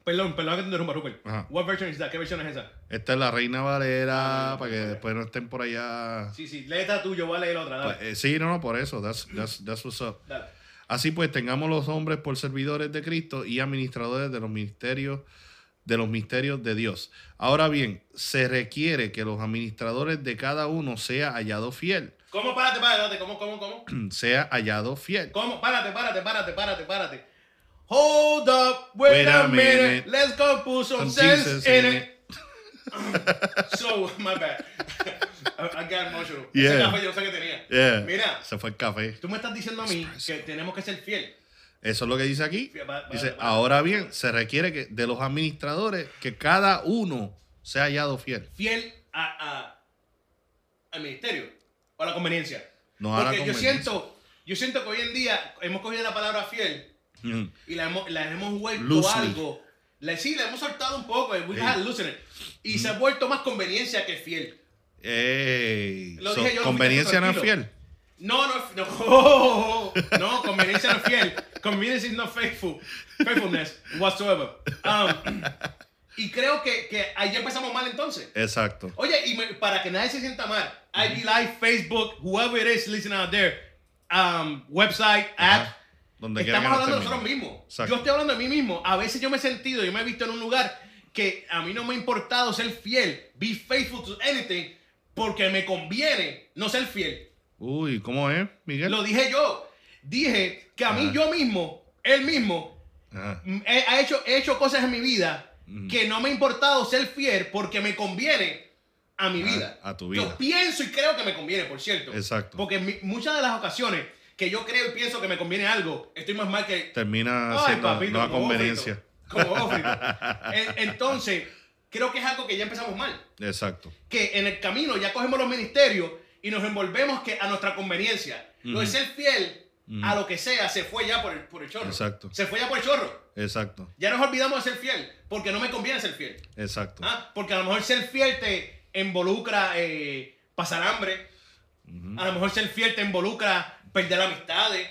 Perdón, perdón que te interrumpa, Rupert. Ajá. What version is that? ¿Qué versión es esa? Esta es la Reina Valera, Ah, para que después no estén por allá. Sí, sí, lee esta tuyo, voy a leer otra, dale. Eh, sí, no, no, por eso. That's, that's, that's what's up. Dale. Así pues, tengamos los hombres por servidores de Cristo y administradores de los ministerios de los misterios de Dios. Ahora bien, se requiere que los administradores de cada uno sea hallado fiel. ¿Cómo? Párate, párate. ¿Cómo, cómo, cómo? Sea hallado fiel. ¿Cómo? Párate, párate, párate, párate, párate. Hold up, wait, Wait a, a minute. minute. Let's go put some, Some sense in it. so, my bad. I, I got emotional. Yeah. Ese café yo sé que tenía. Yeah. Mira, Se fue el café. tú me estás diciendo a mí que tenemos que ser fiel. Eso es lo que dice aquí. Dice, ahora bien, se requiere que de los administradores que cada uno sea hallado fiel. Fiel a, a- al ministerio o a la conveniencia. No a la Porque yo siento, yo siento que hoy en día hemos cogido la palabra fiel Mm. y la hemos, la hemos vuelto Loosely. algo. La, sí, la hemos soltado un poco. We Sí. loosened it. Y se ha vuelto más conveniencia que fiel. Ey, so, yo, conveniencia no es fiel. No, no, no, no, conveniencia no es fiel. Convenience is not faithful. Faithfulness whatsoever. Um, y creo que, que ahí empezamos mal entonces. Exacto. Oye, y me- para que nadie se sienta mal, IG Live, Facebook, whoever it is listening out there, um, website, app, Ajá. Donde estamos hablando de nosotros mismos. Exacto. Yo estoy hablando de mí mismo. A veces yo me he sentido, yo me he visto en un lugar que a mí no me ha importado ser fiel, be faithful to anything, porque me conviene no ser fiel. Uy, ¿cómo es, Miguel? Lo dije yo. Dije que a mí Ajá. yo mismo, él mismo, Ajá. mm, he, ha hecho, he hecho cosas en mi vida que no me ha importado ser fiel porque me conviene a mi A- vida. a tu Yo vida. pienso y creo que me conviene, por cierto. Exacto. Porque en mi- muchas de las ocasiones que yo creo y pienso que me conviene algo, estoy más mal que... Termina siendo papito, no a conveniencia. frito, Como Entonces, creo que es algo que ya empezamos mal. Exacto. Que en el camino ya cogemos los ministerios y nos envolvemos que a nuestra conveniencia. Lo de ser fiel a lo que sea se fue ya por el, por el chorro. Exacto. Se fue ya por el chorro. Exacto. Ya nos olvidamos de ser fiel porque no me conviene ser fiel. Exacto. ¿Ah? Porque a lo mejor ser fiel te involucra eh, pasar hambre. A lo mejor ser fiel te involucra perder amistades.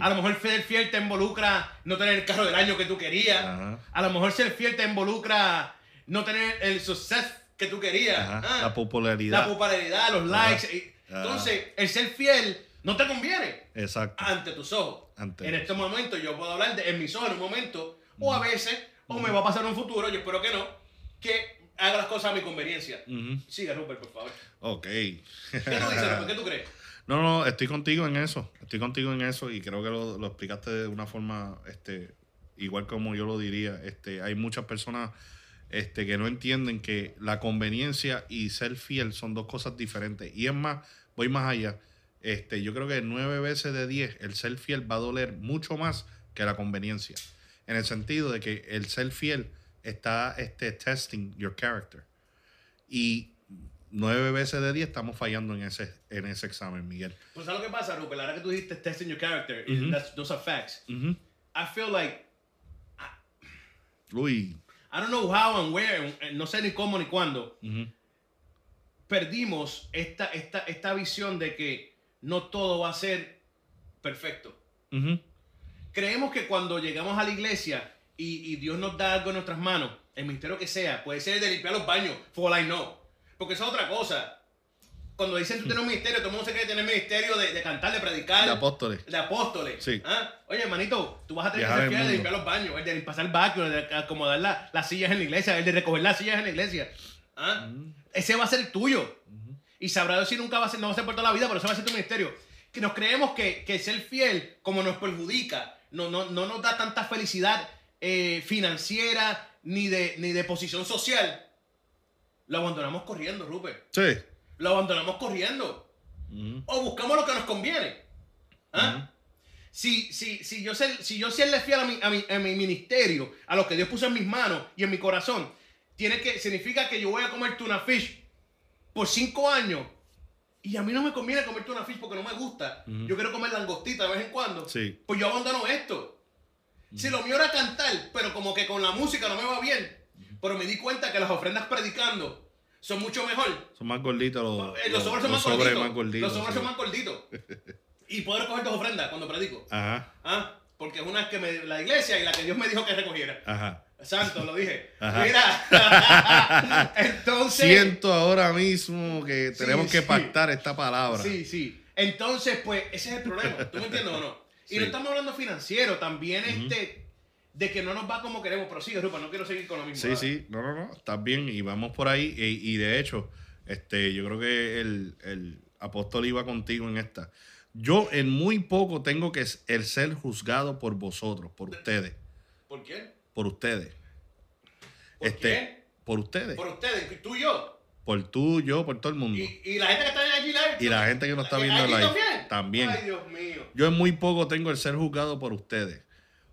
A lo mejor ser fiel te involucra no tener el carro del año que tú querías. A lo mejor ser fiel te involucra no tener el success que tú querías. Ajá. Ah, La popularidad. la popularidad, los likes. Ajá. Entonces, el ser fiel no te conviene Exacto. ante tus ojos. Ante en este momento yo puedo hablar de en mis ojos en un momento, o a veces, o me va a pasar en un futuro, yo espero que no, que haga las cosas a mi conveniencia. Ujú. Siga, Rupert, por favor. Ok. ¿Qué tú dices, Rupert? ¿Qué tú crees? No, no, estoy contigo en eso. Estoy contigo en eso y creo que lo, lo explicaste de una forma, este, igual como yo lo diría. Este, hay muchas personas este, que no entienden que la conveniencia y ser fiel son dos cosas diferentes. Y es más, voy más allá. Este, yo creo que nueve veces de diez el ser fiel va a doler mucho más que la conveniencia. En el sentido de que el ser fiel está este, testing your character. Y nueve veces de diez estamos fallando en ese, en ese examen, Miguel. Pues ¿sabes lo que pasa, Rupert? La hora que tú dijiste testing your character, y Ujú. that's- those are facts. Ujú. I feel like, Uy. I don't know how and where, eh, no sé ni cómo ni cuándo, Ujú. perdimos esta, esta, esta visión de que no todo va a ser perfecto. Ujú. Creemos que cuando llegamos a la iglesia y, y Dios nos da algo en nuestras manos, el ministerio que sea, puede ser el de limpiar los baños, for all I know. Porque es otra cosa. Cuando dicen tú tienes un ministerio, todo el mundo se quiere tener ministerio de, de cantar, de predicar. De apóstoles. De apóstoles. Sí. ¿Ah? Oye, hermanito, tú vas a tener Viajar que ser fiel de limpiar los baños, el de pasar el baño, el de acomodar la- las sillas en la iglesia, el de recoger las sillas en la iglesia. ¿Ah? Ese va a ser el tuyo. Y sabrá Dios si nunca va a ser, no va a ser por toda la vida, pero ese va a ser tu ministerio. Que nos creemos que, que ser fiel, como nos perjudica, no, no, no nos da tanta felicidad eh, financiera ni de, ni de posición social. Lo abandonamos corriendo, Rupert. Sí. Lo abandonamos corriendo. O buscamos lo que nos conviene. ¿Ah? si, si, si yo ser, si yo serle fiel a mi, a, mi, a mi ministerio, a lo que Dios puso en mis manos y en mi corazón, tiene que, significa que yo voy a comer tuna fish por cinco años. Y a mí no me conviene comer tuna fish porque no me gusta. Yo quiero comer langostita de vez en cuando. Sí. Pues yo abandono esto. Si lo mío era cantar, pero como que con la música no me va bien. Pero me di cuenta que las ofrendas predicando son mucho mejor. Son más gorditos los, Eh, Los sobres son más gorditos. más gorditos, Los sobres sí. son más gorditos. Y poder coger dos ofrendas cuando predico. Ajá. ¿Ah? Porque es una que me, la iglesia y la que Dios me dijo que recogiera. Ajá. Santo, lo dije. Ajá. Mira. Entonces. Siento ahora mismo que Sí, tenemos que sí. pactar esta palabra. Sí, sí. Entonces, pues, ese es el problema. ¿Tú me entiendes o no? Y no estamos hablando financiero, también este. De que no nos va como queremos. Pero sigue, Rupa, no quiero seguir con lo mismo. Sí, sí, no, no, no, estás bien y vamos por ahí. Y, y de hecho, este, yo creo que el, el apóstol iba contigo en esta. Yo en muy poco tengo que el ser juzgado por vosotros, por ustedes, ¿Por quién? por ustedes. ¿Por este, quién? Por ustedes, Por ustedes, tú y yo. por tú, yo, por todo el mundo. Y, y la gente que está allí live. Y la gente que nos está ¿Eh, viendo live. También. También. Ay, Dios mío. Yo en muy poco tengo el ser juzgado por ustedes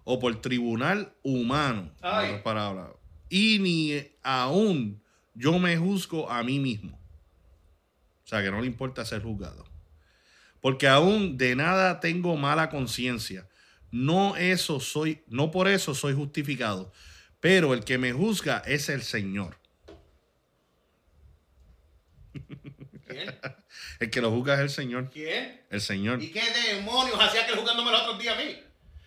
o por tribunal humano. en Ay. otras palabras. Y ni aún yo me juzgo a mí mismo. O sea, que no le importa ser juzgado. Porque aún de nada tengo mala conciencia. No eso soy, no por eso soy justificado. Pero el que me juzga es el Señor. ¿Quién? El que lo juzga es el Señor. ¿Quién? El Señor. ¿Y qué demonios hacía que jugándome los otros días a mí?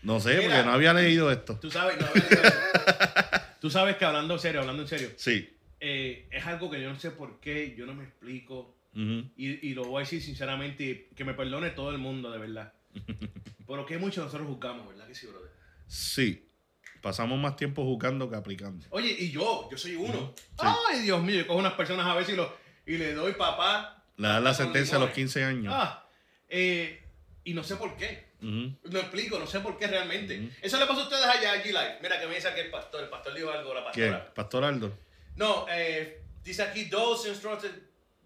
No sé, Mira. porque no había leído esto. Tú sabes, no, había leído eso. Tú sabes que hablando en serio, hablando en serio, Sí. eh, es algo que yo no sé por qué, yo no me explico. Y, y lo voy a decir sinceramente, que me perdone todo el mundo, de verdad. Pero que mucho nosotros juzgamos, ¿verdad que sí, brother? Sí. Pasamos más tiempo jugando que aplicando. Oye, y yo, yo soy uno. Ay, Dios mío, yo cojo unas personas a veces y, lo, y le doy papá. Le dan la sentencia a los limones. 15 años. Ah, eh, y no sé por qué. No explico, no sé por qué realmente. Eso le pasó a ustedes allá, allí live. Mira que me dice aquí el pastor. El pastor dijo algo, la pastora. ¿Pastor Aldo? No, eh, dice aquí, those instructed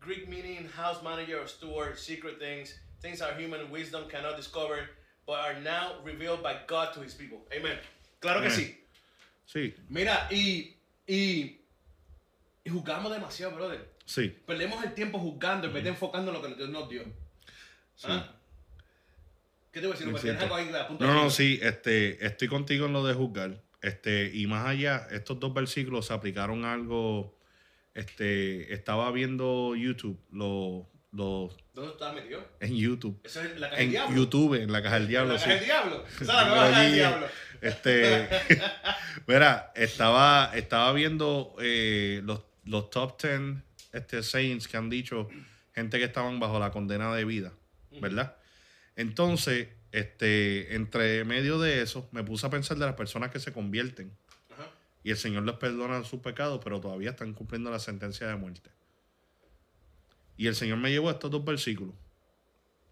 Greek meaning house manager or steward, secret things, things our human wisdom cannot discover, but are now revealed by God to his people. Amen. Claro que sí. Sí, Mira, y, y, y juzgamos demasiado, brother. sí. Perdemos el tiempo juzgando en vez de enfocando en lo que Dios nos dio. ¿Ah? ¿Qué te voy a decir? Cierto. algo ahí a punto No, de no, sí, este, estoy contigo en lo de juzgar. Este, y más allá, estos dos versículos se aplicaron a algo. Este, estaba viendo YouTube, los, los, ¿Dónde estás metido? en YouTube. Eso es la caja del En diablo. YouTube, en la caja del diablo. La sí. caja del diablo. Es la caja del diablo. Este, mira, estaba, estaba viendo eh, los, los top 10 este, sayings que han dicho gente que estaban bajo la condena de vida, ¿verdad? Entonces, este, entre medio de eso, me puse a pensar de las personas que se convierten Ajá. y el Señor les perdona sus pecados, pero todavía están cumpliendo la sentencia de muerte. Y el Señor me llevó a estos dos versículos.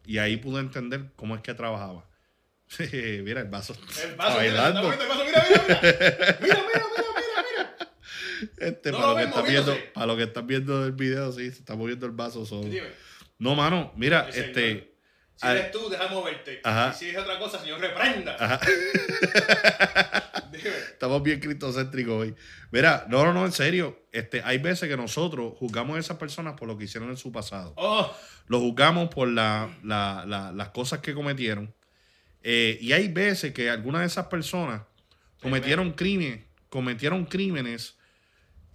Y ahí pude entender cómo es que trabajaba. mira, el vaso. El vaso, mira, mira, mira, mira. Mira, mira, mira. Este, No para, lo lo que ven están viendo, para lo que están viendo el video, sí, se está moviendo el vaso solo. No, mano, mira, este. señor. Si al- eres tú, deja moverte. Ajá. Y si es otra cosa, señor, reprenda. Ajá. Estamos bien cristocéntricos hoy. Mira, no, no, no, en serio. Este, hay veces que nosotros juzgamos a esas personas por lo que hicieron en su pasado. Oh, Los juzgamos por la- la- la- las cosas que cometieron. Eh, y hay veces que algunas de esas personas cometieron crímenes, cometieron crímenes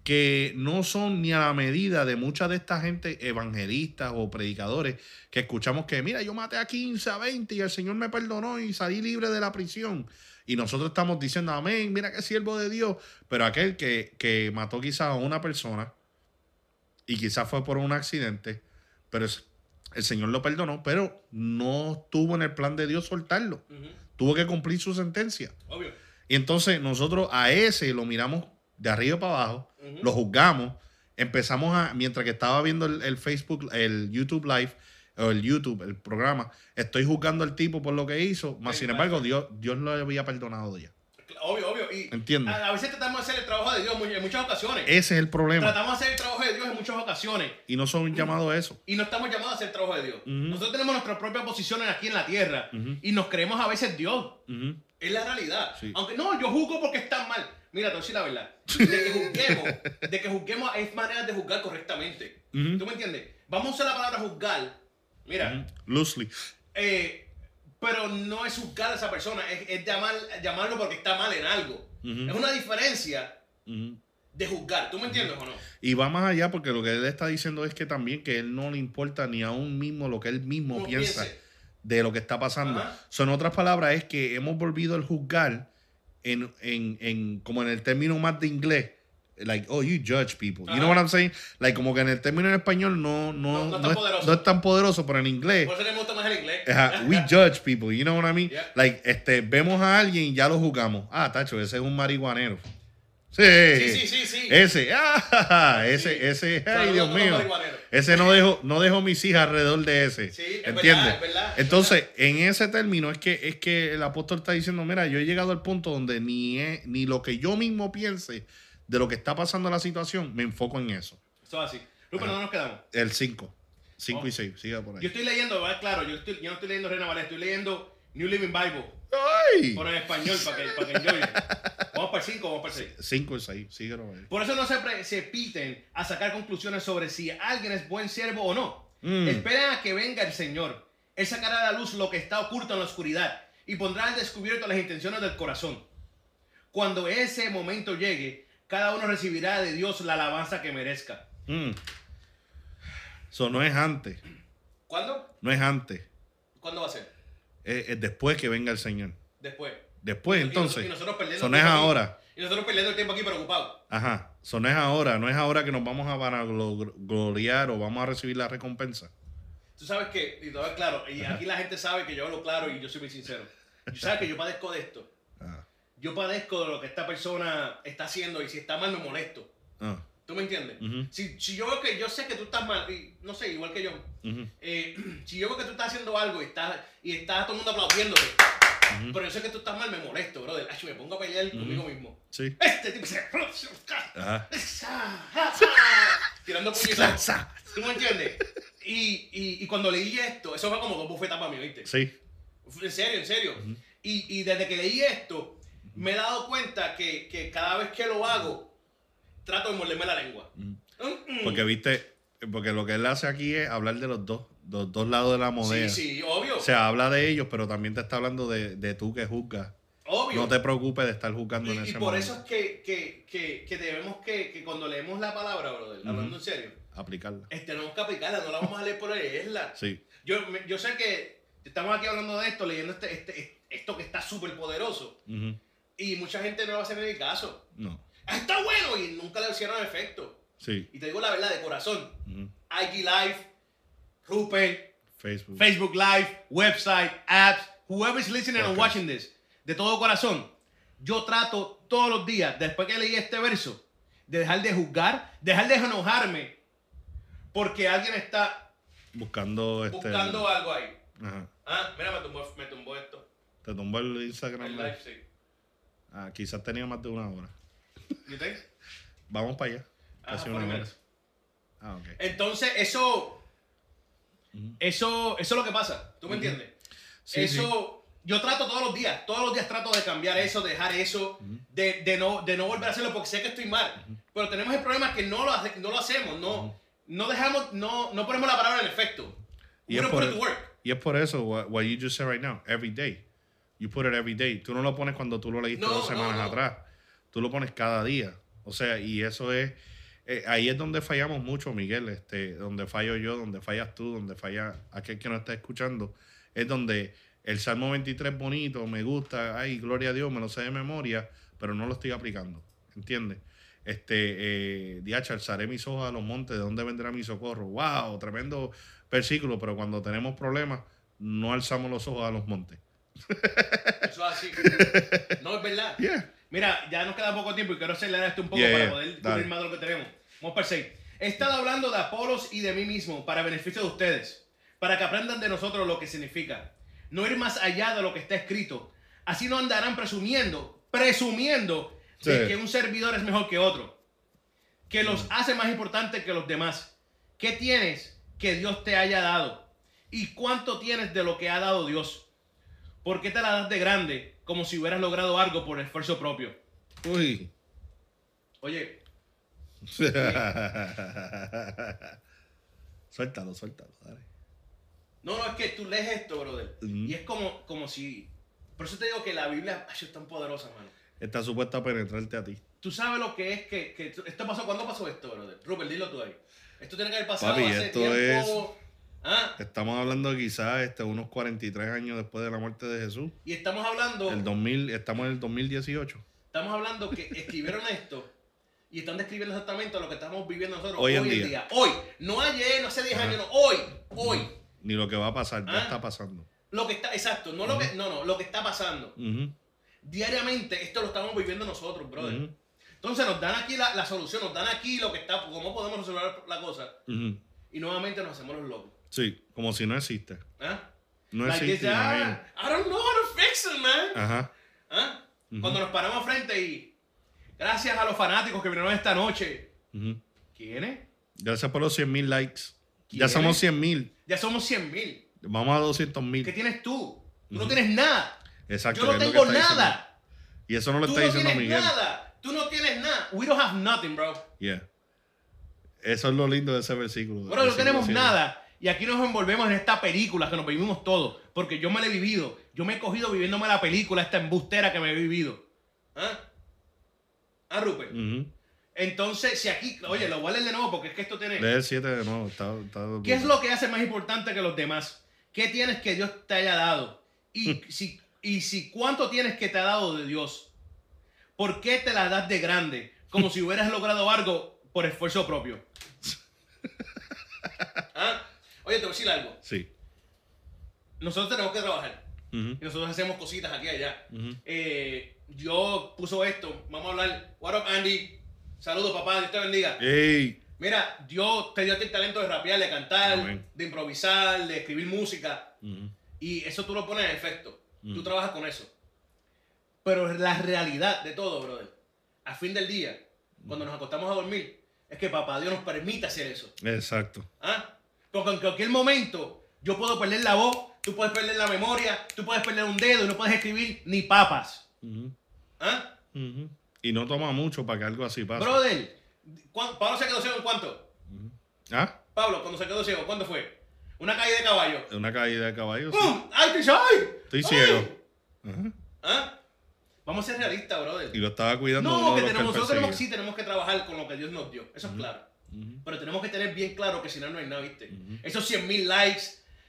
que no son ni a la medida de mucha de esta gente evangelistas o predicadores que escuchamos que, mira, yo maté a 15, a 20 y el Señor me perdonó y salí libre de la prisión. Y nosotros estamos diciendo, amén, mira qué siervo de Dios. Pero aquel que, que mató quizás a una persona y quizás fue por un accidente, pero es- el Señor lo perdonó, pero no tuvo en el plan de Dios soltarlo. Tuvo que cumplir su sentencia. obvio. Y entonces nosotros a ese lo miramos de arriba para abajo, lo juzgamos, empezamos a, mientras que estaba viendo el, el Facebook, el YouTube Live, o el YouTube, el programa, estoy juzgando al tipo por lo que hizo, más sin embargo, Dios, Dios lo había perdonado ya. Obvio, obvio. Y Entiendo. A, a veces tratamos de hacer el trabajo de Dios en muchas ocasiones. Ese es el problema. Tratamos de hacer el trabajo de Dios en muchas ocasiones. Y no son llamados a eso. Y no estamos llamados a hacer el trabajo de Dios. Nosotros tenemos nuestras propias posiciones aquí en la tierra. Y nos creemos a veces Dios. Es la realidad. Sí. Aunque no, yo juzgo porque están mal. Mira, te voy a decir la verdad. De que juzguemos, de que juzguemos hay maneras de juzgar correctamente. ¿Tú me entiendes? Vamos a usar la palabra juzgar. Mira, Loosely. eh, pero no es juzgar a esa persona, es, es llamar, llamarlo porque está mal en algo. Es una diferencia de juzgar. ¿Tú me entiendes o no? Y va más allá porque lo que él está diciendo es que también que él no le importa ni a un mismo lo que él mismo Como piensa piense. De lo que está pasando. Son otras palabras, es que hemos volvido al juzgar en, en, en, como en el término más de inglés. Like, oh, you judge people. You know what I'm saying? Like, como que en el término en español no, no, No- no es tan no es, poderoso. no es tan poderoso, pero en inglés Por eso me gusta más el inglés. We judge people, you know what I mean? Yeah. Like, este, vemos a alguien y ya lo juzgamos. Ah, tacho, ese es un marihuanero. Sí, Sí, sí, sí. Ese, ah, ese, ese, ay, Dios mío. Ese no dejo, no dejo mis hijas alrededor de ese. Sí, es ¿Entiendes? verdad, es verdad, es Entonces, en ese término es que, es que el apóstol está diciendo, mira, yo he llegado al punto donde ni, ni lo que yo mismo piense de lo que está pasando en la situación, me enfoco en eso. Eso es así. Rupert, no nos quedamos. El 5. 5 Oh. y 6, siga por ahí. Yo estoy leyendo, ¿verdad? claro, yo, estoy- yo no estoy leyendo Reina Valera, estoy leyendo New Living Bible. ¡Ay! Por en español, para que, para que enjoyen. Vamos para el 5, vamos para el 6. 5 y 6, síguelo ahí. Por eso no se, pre- se piten a sacar conclusiones sobre si alguien es buen siervo o no. Mm. Esperen a que venga el Señor. Él sacará a la luz lo que está oculto en la oscuridad y pondrá al descubierto las intenciones del corazón. Cuando ese momento llegue, cada uno recibirá de Dios la alabanza que merezca. Mm. Eso no es antes, ¿Cuándo? no es antes. ¿Cuándo va a ser? Es, es después que venga el Señor. Después. Después, Y entonces. y nosotros perdiendo Eso el no es aquí. ahora. Y nosotros perdiendo el tiempo aquí preocupados. Ajá. Eso no es ahora. No es ahora que nos vamos a vanagloriar o vamos a recibir la recompensa. Tú sabes que, y todo es claro, y aquí la gente sabe que yo hablo claro y yo soy muy sincero. Tú sabes que yo padezco de esto. Ah. Yo padezco de lo que esta persona está haciendo y si está mal me molesto. Ah. ¿Tú me entiendes? Si, si yo veo que yo sé que tú estás mal, y no sé, igual que yo, eh, si yo veo que tú estás haciendo algo y está, y está todo el mundo aplaudiéndote, pero yo sé que tú estás mal, me molesto, brother. Ay, me pongo a pelear conmigo mismo. Sí. Este tipo se... Tirando puñetazos. ¿Tú me entiendes? Y, y, y cuando leí esto, eso fue como dos bufetas para mí, ¿viste? Sí. En serio, en serio. y, y desde que leí esto, me he dado cuenta que, que cada vez que lo hago, trato de morderme la lengua. Mm, mm. Porque viste, porque lo que él hace aquí es hablar de los dos, los dos lados de la moneda. Sí, sí, obvio. O sea, habla de ellos, pero también te está hablando de, de tú que juzgas. obvio. No te preocupes de estar juzgando y, en y ese por momento. eso es que, que, que, que debemos que, que cuando leemos la palabra, brother, hablando en serio, Aplicarla. eh, tenemos que aplicarla, no la vamos a leer por leerla. Sí. Yo, yo sé que estamos aquí hablando de esto, leyendo este, este, esto que está súper poderoso, y mucha gente no va a hacer ni caso. No. "Ah, Está bueno y nunca le hicieron efecto. Sí. Y te digo la verdad de corazón. IG Live, Rupert, Facebook. Facebook Live, website, apps, whoever's listening and watching this, de todo corazón, yo trato todos los días, después que leí este verso, de dejar de juzgar, dejar de enojarme, porque alguien está Buscando este. buscando algo ahí. Ajá. Ah, mira, me tumbó, me tumbó esto. Te tumbó el Instagram. El live, sí. Ah, quizás tenía más de una hora. You think? Vamos para allá. Ah, Casi 40 una hora. minutes. Ah, ok. Entonces, eso, eso, eso es lo que pasa. ¿Tú me entiendes? Sí, eso, yo trato todos los días, todos los días trato de cambiar eso, de dejar eso, de, de no, de no volver a hacerlo porque sé que estoy mal. Pero tenemos el problema que no lo, hace- no lo hacemos, no, no dejamos, no, no ponemos la palabra en efecto. Y We es, don't por, put it to work. y es por eso, what, what you just said right now, every day. You put it every day. Tú no lo pones cuando tú lo leíste No, dos no, semanas no. atrás. Tú lo pones cada día. O sea, y eso es. eh, ahí es donde fallamos mucho, Miguel. Este, donde fallo yo, donde fallas tú, donde falla aquel que nos está escuchando. Es donde el Salmo 23 bonito, me gusta, ay, gloria a Dios, me lo sé de memoria, pero no lo estoy aplicando. ¿Entiendes? Este, eh, Diacha, alzaré mis ojos a los montes, ¿de dónde vendrá mi socorro? ¡Wow! Tremendo versículo, pero cuando tenemos problemas, no alzamos los ojos a los montes. Eso es así. No es verdad. Yeah. Mira, ya nos queda poco tiempo y quiero acelerar esto un poco Yeah, para yeah. poder Dale. cubrir más de lo que tenemos. Vamos para el 6. He estado hablando de Apolos y de mí mismo para beneficio de ustedes, para que aprendan de nosotros lo que significa. No ir más allá de lo que está escrito. Así no andarán presumiendo, presumiendo de que un servidor es mejor que otro, que los hace más importantes que los demás. ¿Qué tienes que Dios te haya dado? ¿Y cuánto tienes de lo que ha dado Dios? ¿Por qué te la das de grande como si hubieras logrado algo por esfuerzo propio? Uy. Oye, suéltalo, suéltalo. Dale. no, no, es que tú lees esto, brother. Y es como, como si... Por eso te digo que la Biblia ay, es tan poderosa, mano. Está supuesta a penetrarte a ti. Tú sabes lo que es que, que esto pasó. ¿Cuándo pasó esto, brother? Rupert, dilo tú ahí. Esto tiene que haber pasado Papi, hace esto tiempo. Ah, Estamos hablando quizás este, unos 43 años después de la muerte de Jesús. y estamos hablando... El 2000, estamos en el 2018. Estamos hablando que escribieron esto y están describiendo exactamente lo que estamos viviendo nosotros Hoy en día. día. Hoy, no ayer, no hace 10 años, no, hoy, hoy. Ni lo que va a pasar, ya Ah. está pasando. Lo que está, exacto, no lo que, no, no, lo que está pasando. Diariamente esto lo estamos viviendo nosotros, brother. Entonces nos dan aquí la, la solución, nos dan aquí lo que está, cómo podemos resolver la cosa. Y nuevamente nos hacemos los locos. Sí, como si no existe. ¿Ah? No Like existe. imagínate. I don't know how to fix it, man. Ajá. ¿Ah? Cuando nos paramos frente y gracias a los fanáticos que vinieron esta noche. ujú. ¿Quiénes? Gracias por los 100 mil likes. Ya somos 100 mil. Ya somos 100 mil. Vamos a 200 ¿Qué mil. tienes tú? Tú no tienes nada. Exacto. Yo no tengo diciendo. nada. Y eso no lo Tú está no diciendo tienes Miguel. nada. Tú no tienes nada. We don't have nothing, bro. Yeah. Eso es lo lindo de ese versículo. Bro, no tenemos nada. Y aquí nos envolvemos en esta película que nos vivimos todos. Porque yo me la he vivido. Yo me he cogido viviéndome la película, esta embustera que me he vivido. ¿Ah? ¿Ah, Rupert? Entonces, si aquí, oye, lo voy a leer de nuevo porque es que esto tiene. Lee el 7 de nuevo. Está, está ¿Qué es lo que hace más importante que los demás? ¿Qué tienes que Dios te haya dado? Y si, y si cuánto tienes que te ha dado de Dios. ¿Por qué te la das de grande? Como si hubieras logrado algo por esfuerzo propio. ¿Ah? Oye, te voy a decir algo. Sí. Nosotros tenemos que trabajar. Y nosotros hacemos cositas aquí y allá. Eh, yo puso esto. Vamos a hablar. What up, Andy? Saludos, papá. Dios te bendiga. Mira, Dios te dio a ti el talento de rapear, de cantar, Amén. de improvisar, de escribir música. Ujú. Y eso tú lo pones en efecto. Tú trabajas con eso. Pero la realidad de todo, brother, a fin del día, cuando nos acostamos a dormir, es que papá Dios nos permite hacer eso. Exacto. ¿Ah? Porque en cualquier momento yo puedo perder la voz, tú puedes perder la memoria, tú puedes perder un dedo y no puedes escribir ni papas. Ujú. ¿Ah? Y no toma mucho para que algo así pase. Brother, ¿cuán- Pablo se quedó ciego en cuánto? ¿Ah? Pablo, cuando se quedó ciego, ¿cuándo fue? Una caída de caballo. Una caída de caballo. ¡Pum! ¡Ay, estoy ay! Estoy ciego. Ajá. ¿Ah? Vamos a ser realistas, brother. Y lo estaba cuidando No, uno de que los tenemos, que nosotros tenemos, sí tenemos que trabajar con lo que Dios nos dio. Eso es claro. Pero tenemos que tener bien claro que si no, no hay nada, ¿viste? Esos 100 mil likes,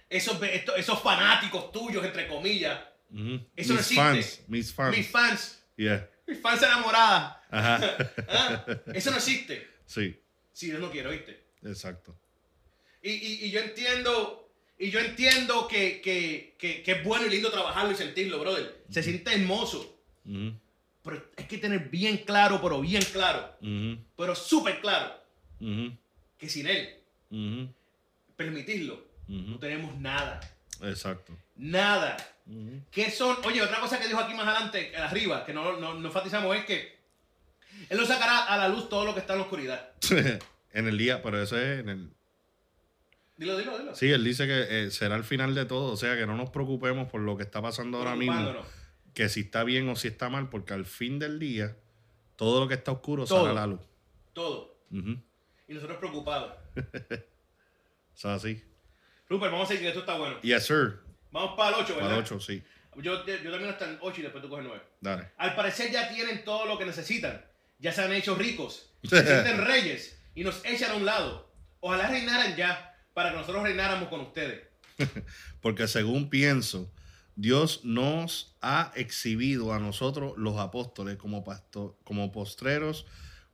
esos, esos fanáticos tuyos, entre comillas, Ujú. eso no existe. fans. Mis fans. mis fans, Yeah. mis fans enamoradas, Ajá. ¿ah? eso no existe. sí, Si Dios no quiere, ¿viste? exacto. Y, y, y yo entiendo, y yo entiendo que, que, que, que es bueno y lindo trabajarlo y sentirlo, brother. Se siente hermoso. Pero hay que tener bien claro, pero bien claro, pero súper claro, Que sin él, Ujú. permitirlo, no tenemos nada. Exacto. Nada. ¿Qué son? Oye, otra cosa que dijo aquí más adelante, arriba, que no, no, no enfatizamos, es que Él lo sacará a la luz todo lo que está en la oscuridad. en el día, pero eso es en el... Dilo, dilo, dilo. Sí, él dice que eh, será el final de todo, o sea, que no nos preocupemos por lo que está pasando ahora mismo, que si está bien o si está mal, porque al fin del día, todo lo que está oscuro Todo. sale a la luz. Todo. Y nosotros preocupados. Sea, así. Rupert, vamos a seguir, que esto está bueno. Yes, sir. Vamos para el 8, ¿verdad? Para 8, sí. Yo, yo termino hasta el 8 y después tú coges el 9. Dale. Al parecer ya tienen todo lo que necesitan. Ya se han hecho ricos. Se sienten reyes y nos echan a un lado. Ojalá reinaran ya para que nosotros reináramos con ustedes. Porque según pienso, Dios nos ha exhibido a nosotros los apóstoles como, pasto- como postreros,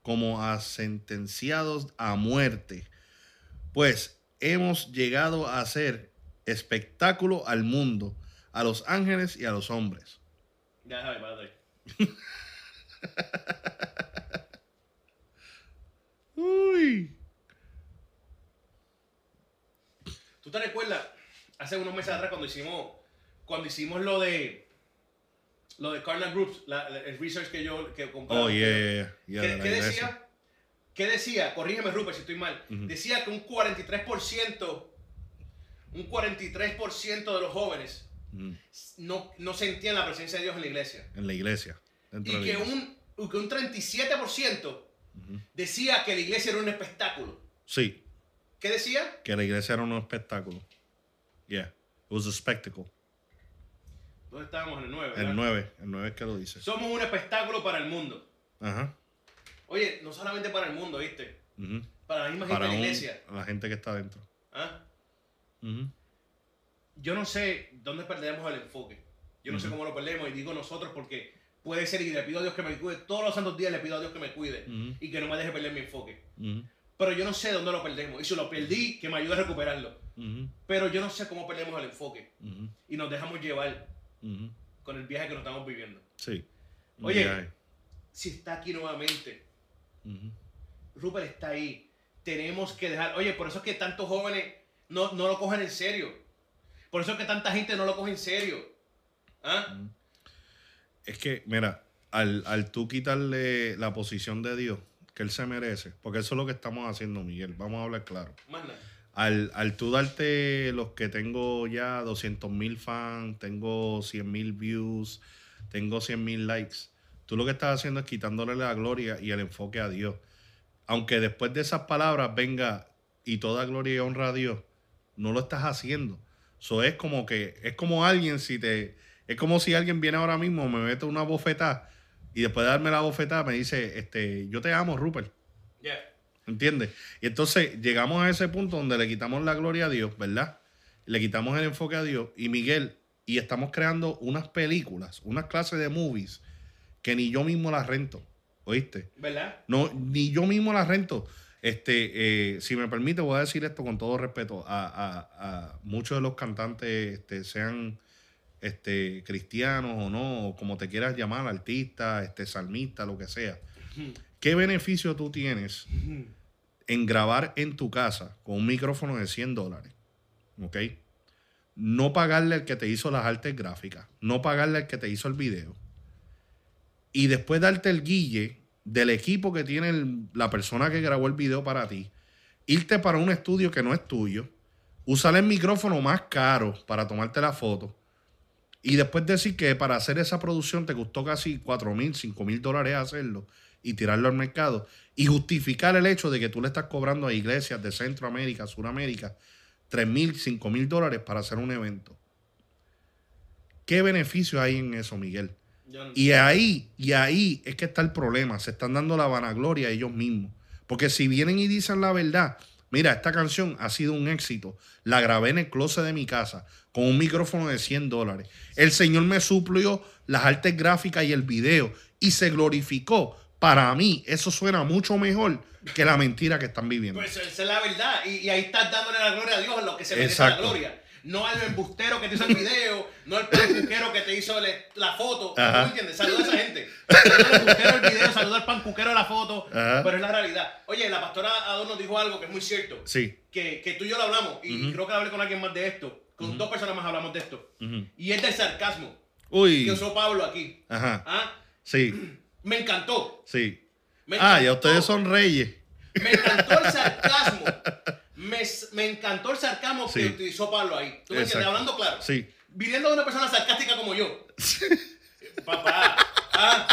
como a sentenciados a muerte. Pues hemos llegado a hacer espectáculo al mundo, a los ángeles y a los hombres. Ya sabes, ahí. Uy. ¿Tú te recuerdas hace unos meses atrás cuando hicimos cuando hicimos lo de lo de Cardinal Groups, la- la- el research que yo que compraba? Oh, yeah, yeah, yeah, ¿Qué, qué decía? ¿Qué decía? Corrígeme, Rupert, si estoy mal. Decía que un 43%, un 43% de los jóvenes Mm, no, no sentían la presencia de Dios en la iglesia. En la iglesia. Y que iglesia. un, que un 37% decía que la iglesia era un espectáculo. Sí, ¿Qué decía? que la iglesia era un espectáculo. Yeah, it was a spectacle. ¿Dónde estábamos en el 9? El 9, el 9 es que lo dice. Somos un espectáculo para el mundo. Ajá. Oye, no solamente para el mundo, ¿viste? Para la misma gente de la un- iglesia. la gente que está dentro. ¿Ah? Ujú. Yo no sé dónde perdemos el enfoque. Yo no sé cómo lo perdemos y digo nosotros porque puede ser y le pido a Dios que me cuide. Todos los santos días le pido a Dios que me cuide y que no me deje perder mi enfoque. Pero yo no sé dónde lo perdemos. Y si lo perdí, que me ayude a recuperarlo. Pero yo no sé cómo perdemos el enfoque. Y nos dejamos llevar con el viaje que nos estamos viviendo. Sí. Oye. Si está aquí nuevamente, Ujú. Rupert está ahí. Tenemos que dejar. Oye, por eso es que tantos jóvenes no, no lo cogen en serio. Por eso es que tanta gente no lo coge en serio. ¿Ah? Es que, mira, al, al tú quitarle la posición de Dios que él se merece, porque eso es lo que estamos haciendo, Miguel, vamos a hablar claro. Más nada. Al, al tú darte los que tengo ya 200 mil fans, tengo 100 mil views, tengo 100 mil likes, tú lo que estás haciendo es quitándole la gloria y el enfoque a Dios. Aunque después de esas palabras venga y toda gloria y honra a Dios, no lo estás haciendo. Eso es como que, es como alguien si te, es como si alguien viene ahora mismo, me mete una bofetada y después de darme la bofetada me dice, este, yo te amo, Rupert. Ya. ¿Entiendes? Y entonces llegamos a ese punto donde le quitamos la gloria a Dios, ¿verdad? Le quitamos el enfoque a Dios y Miguel, y estamos creando unas películas, unas clases de movies que ni yo mismo las rento, ¿oíste? ¿Verdad? No, ni yo mismo las rento. Este, eh, si me permite, voy a decir esto con todo respeto a, a- a muchos de los cantantes, este, sean este, cristianos o no, como te quieras llamar, artista, este, salmista, lo que sea. ¿Qué beneficio tú tienes en grabar en tu casa con un micrófono de 100 dólares? ¿Ok? No pagarle al que te hizo las artes gráficas, no pagarle al que te hizo el video. Y después darte el guille del equipo que tiene la persona que grabó el video para ti, irte para un estudio que no es tuyo, usar el micrófono más caro para tomarte la foto y después decir que para hacer esa producción te costó casi 4 mil, 5 mil dólares hacerlo y tirarlo al mercado y justificar el hecho de que tú le estás cobrando a iglesias de Centroamérica, Suramérica, 3 mil, 5 mil dólares para hacer un evento. ¿Qué beneficio hay en eso, Miguel? No- Y ahí, y ahí es que está el problema. Se están dando la vanagloria a ellos mismos. Porque si vienen y dicen la verdad, mira, esta canción ha sido un éxito. La grabé en el closet de mi casa con un micrófono de 100 dólares. El Señor me suplió las artes gráficas y el video y se glorificó. Para mí, eso suena mucho mejor que la mentira que están viviendo. Pues esa es la verdad. Y, y ahí estás dándole la gloria a Dios a lo que se merece Exacto. la gloria. No al embustero que te hizo el video, no al pancuquero que te hizo la foto. Ajá. ¿Tú entiendes? Saluda a esa gente. Saluda al embustero el video, saluda al pancuquero la foto. Ajá. Pero es la realidad. Oye, la pastora Adón nos dijo algo que es muy cierto. Sí. Que, que tú y yo lo hablamos. Y creo que hablé con alguien más de esto. Con dos personas más hablamos de esto. Y es del sarcasmo Uy. que usó Pablo aquí. Ajá. ¿Ah? Sí. Me encantó. Sí. Me Ah, ya ustedes son reyes. Me encantó el sarcasmo. Me, me encantó el sarcasmo que utilizó Pablo ahí. ¿Tú me entiendes? Hablando claro. Sí. Viniendo de una persona sarcástica como yo. Papá. ah,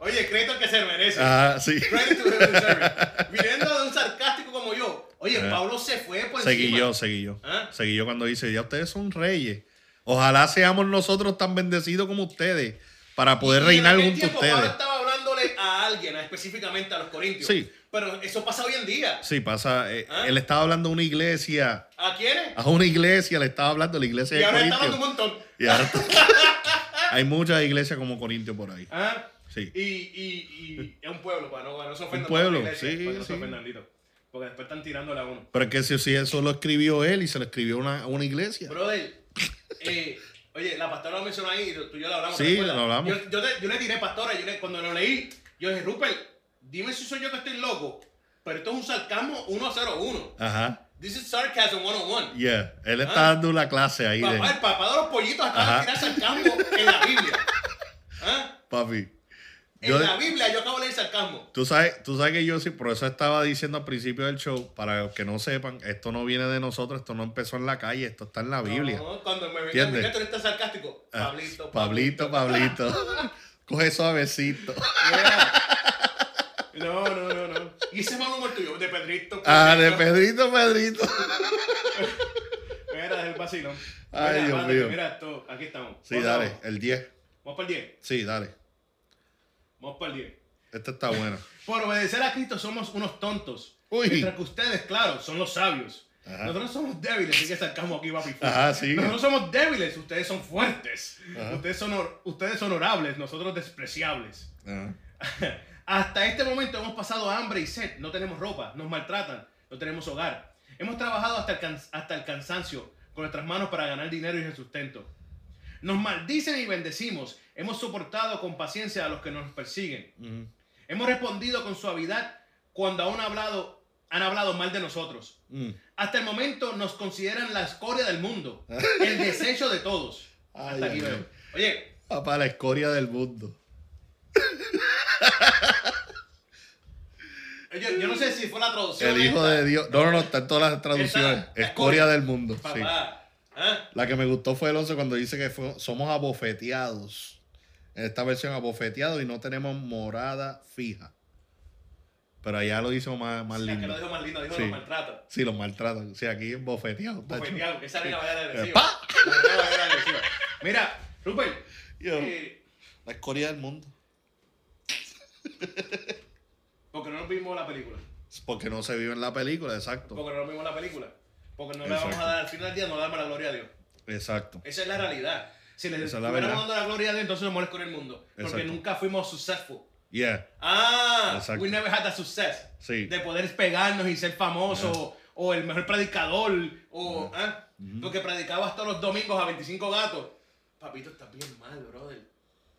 Oye, crédito al que se merece. Ajá, sí. Credit to who deserve it. Viniendo de un sarcástico como yo. Oye, Ajá. Pablo se fue por Seguí encima. yo, seguí yo. ¿Ah? Seguí yo cuando dice, ya ustedes son reyes. Ojalá seamos nosotros tan bendecidos como ustedes para poder reinar junto a tiempo, Pablo ustedes. estaba hablándole a alguien, a- específicamente a los corintios. Sí. Pero eso pasa hoy en día. Sí, pasa. eh, ¿Ah? Él estaba hablando a una iglesia. ¿A quiénes? A una iglesia le estaba hablando, la iglesia Y de ahora está hablando un montón. Y ahora- Hay muchas iglesias como Corintio por ahí. ¿Ah? Sí. Y, y, y es un pueblo, para no, para no se ofendan Un pueblo, iglesia, sí, para que no se sí. Porque después están tirándole a uno. Pero es que si, si eso lo escribió él y se lo escribió a una, a una iglesia. Brother, eh, oye, la pastora lo mencionó ahí, tú y yo lo hablamos. Sí, lo hablamos. Yo, yo, te- yo le tiré, pastora, yo le- cuando lo leí, yo dije, Rupert, dime si soy yo que estoy loco, pero esto es un sarcasmo 101. Ajá. This is sarcasm 101. Yeah. Él está Ah. dando una clase ahí de. Papá, el papá de los pollitos acaba de tirar sarcasmo en la Biblia. ¿Ah? Papi. En Yo- la Biblia yo acabo de leer sarcasmo. Tú sabes, tú sabes que yo sí, por eso estaba diciendo al principio del show, para los que no sepan, esto no viene de nosotros, esto no empezó en la calle, esto está en la Biblia. No, cuando me venga mi gato está sarcástico. Ah, Pablito, Pablito, Pablito. Coge suavecito. No, no, no, no. Y ese mal humor tuyo, de Pedrito. Ah, de Pedrito. Pedrito, Pedrito. Mira, es el vacilón. Ay, Mira, Dios mío. Mira esto, aquí estamos. Sí, dale, Vamos, el 10. vamos para el 10. Sí, dale. Vamos para el 10. Esta está buena. Por obedecer a Cristo somos unos tontos. Uy. Mientras que ustedes, claro, son los sabios. Ajá. Nosotros somos débiles, así que sacamos aquí, papi. Ajá, sí. Nosotros somos débiles, ustedes son fuertes. Ajá. Ustedes son, ustedes son honorables, nosotros despreciables. Ajá. Hasta este momento hemos pasado hambre y sed, no tenemos ropa, nos maltratan, no tenemos hogar. Hemos trabajado hasta el, hasta el cansancio con nuestras manos para ganar dinero y el sustento. Nos maldicen y bendecimos. Hemos soportado con paciencia a los que nos persiguen. Hemos respondido con suavidad cuando aún hablado, han hablado mal de nosotros. Mm. Hasta el momento nos consideran la escoria del mundo, el desecho de todos. Ay, Hasta aquí veo. Oye, Papá, la escoria del mundo. yo, yo no sé si fue la traducción. El hijo esta. de Dios. No, no, no, está en todas las traducciones. Esta, la Escoria del mundo. sí. ¿Ah? La que me gustó fue el 11 cuando dice que fue- somos abofeteados. En esta versión abofeteados y no tenemos morada fija. Pero allá lo hizo más, más Es que lo lindo. dijo más lindo, dijo Sí. los maltrata. Sí, los maltratan. Sí, aquí es bofeteado. tacho. Bofeteado, esa era la manera Eh. La manera agresiva. Mira, Rupert, Yo, eh, La escoria del mundo. porque no nos vimos la película. Porque no se vio en la película, exacto. Porque no nos vimos la película. Porque no le Exacto. vamos a dar al final del día, no le damos la gloria a Dios. Exacto. Esa es la realidad. Si la estuviéramos dando la gloria a Dios, entonces nos mueres con el mundo. Porque Exacto. nunca fuimos successful. Yeah. Ah, Exacto. we never had the success. Sí. De poder pegarnos y ser famosos, Yeah. o, o el mejor predicador, o, ah, porque predicabas todos los domingos a 25 gatos. Papito, estás bien mal, brother.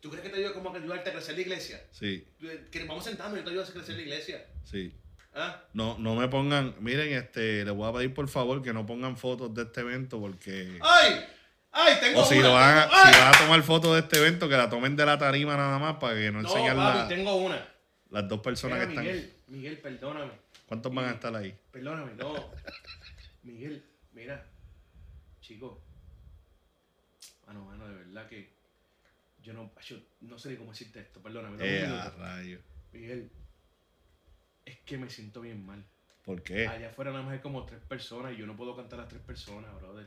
¿Tú crees que te ayuda como que ayudarte a crecer la iglesia? Sí, Que vamos sentando y yo te ayudo a crecer la iglesia. sí. ¿Ah? No, no me pongan, miren, este, les voy a pedir por favor que no pongan fotos de este evento porque... ¡Ay! ¡Ay! Tengo O si, una, lo van si van a tomar fotos de este evento, que la tomen de la tarima nada más para que no, No, enseñen la- tengo una. las dos personas Mira, que están. Miguel, Miguel, perdóname. ¿Cuántos van a estar ahí? Perdóname, no. Miguel, mira. Chico. Mano, mano, de verdad que. Yo no, yo no sé ni cómo decirte esto, perdóname. Eh, a rayo. Miguel, es que me siento bien mal. ¿Por qué? Allá afuera nada más hay como tres personas y yo no puedo cantar a las tres personas, brother.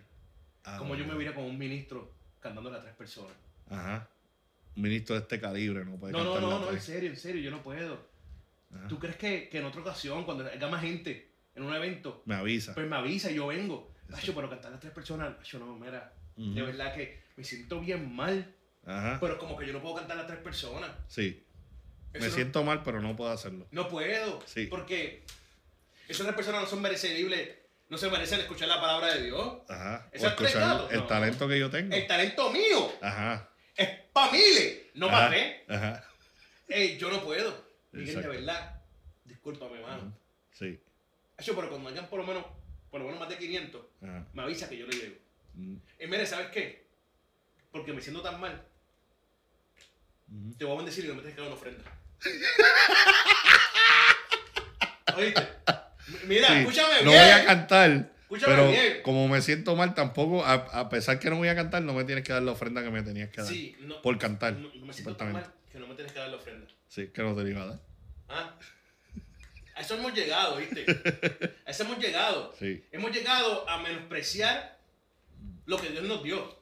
Ah, como yo me viera con un ministro cantando a las tres personas. Ajá. Un ministro de este calibre no puede No, no, cantar no, la no, en serio, en serio, yo no puedo. Ajá. ¿Tú crees que, que en otra ocasión, cuando haya más gente en un evento, Me avisa. pues me avisa y yo vengo? Pacho, pero cantar a las tres personas, yo no, mira, Ujú. de verdad que me siento bien mal, Ajá. pero como que yo no puedo cantar a las tres personas. Sí. Eso Me no- siento mal, pero no puedo hacerlo. No puedo, Sí. porque esas tres personas no son merecibles, no se merecen escuchar la palabra de Dios. Ajá. ¿Eso O es escuchar el No. talento que yo tengo. El talento mío Ajá. es para miles, no para tres. Ajá. Ey, yo no puedo. Miguel, de verdad, discúlpame, mano. Sí. Hacho, pero cuando hayan por lo menos, por lo menos más de 500, Ajá. me avisa que yo le llego. Mm. Y mire, ¿sabes qué? Porque me siento tan mal, te voy a bendecir y no me tienes que una ofrenda. ¿Oíste? Mira, Sí, escúchame no bien. voy a cantar. Escúchame pero bien. como me siento mal, tampoco, a, a pesar que no voy a cantar, no me tienes que dar la ofrenda que me tenías que dar. Sí, no, por cantar. No, no me siento tan mal que no me tienes que dar la ofrenda. Sí, que no te iba a dar. ¿Ah? A eso hemos llegado, ¿viste? A eso hemos llegado. Sí. Hemos llegado a menospreciar lo que Dios nos dio.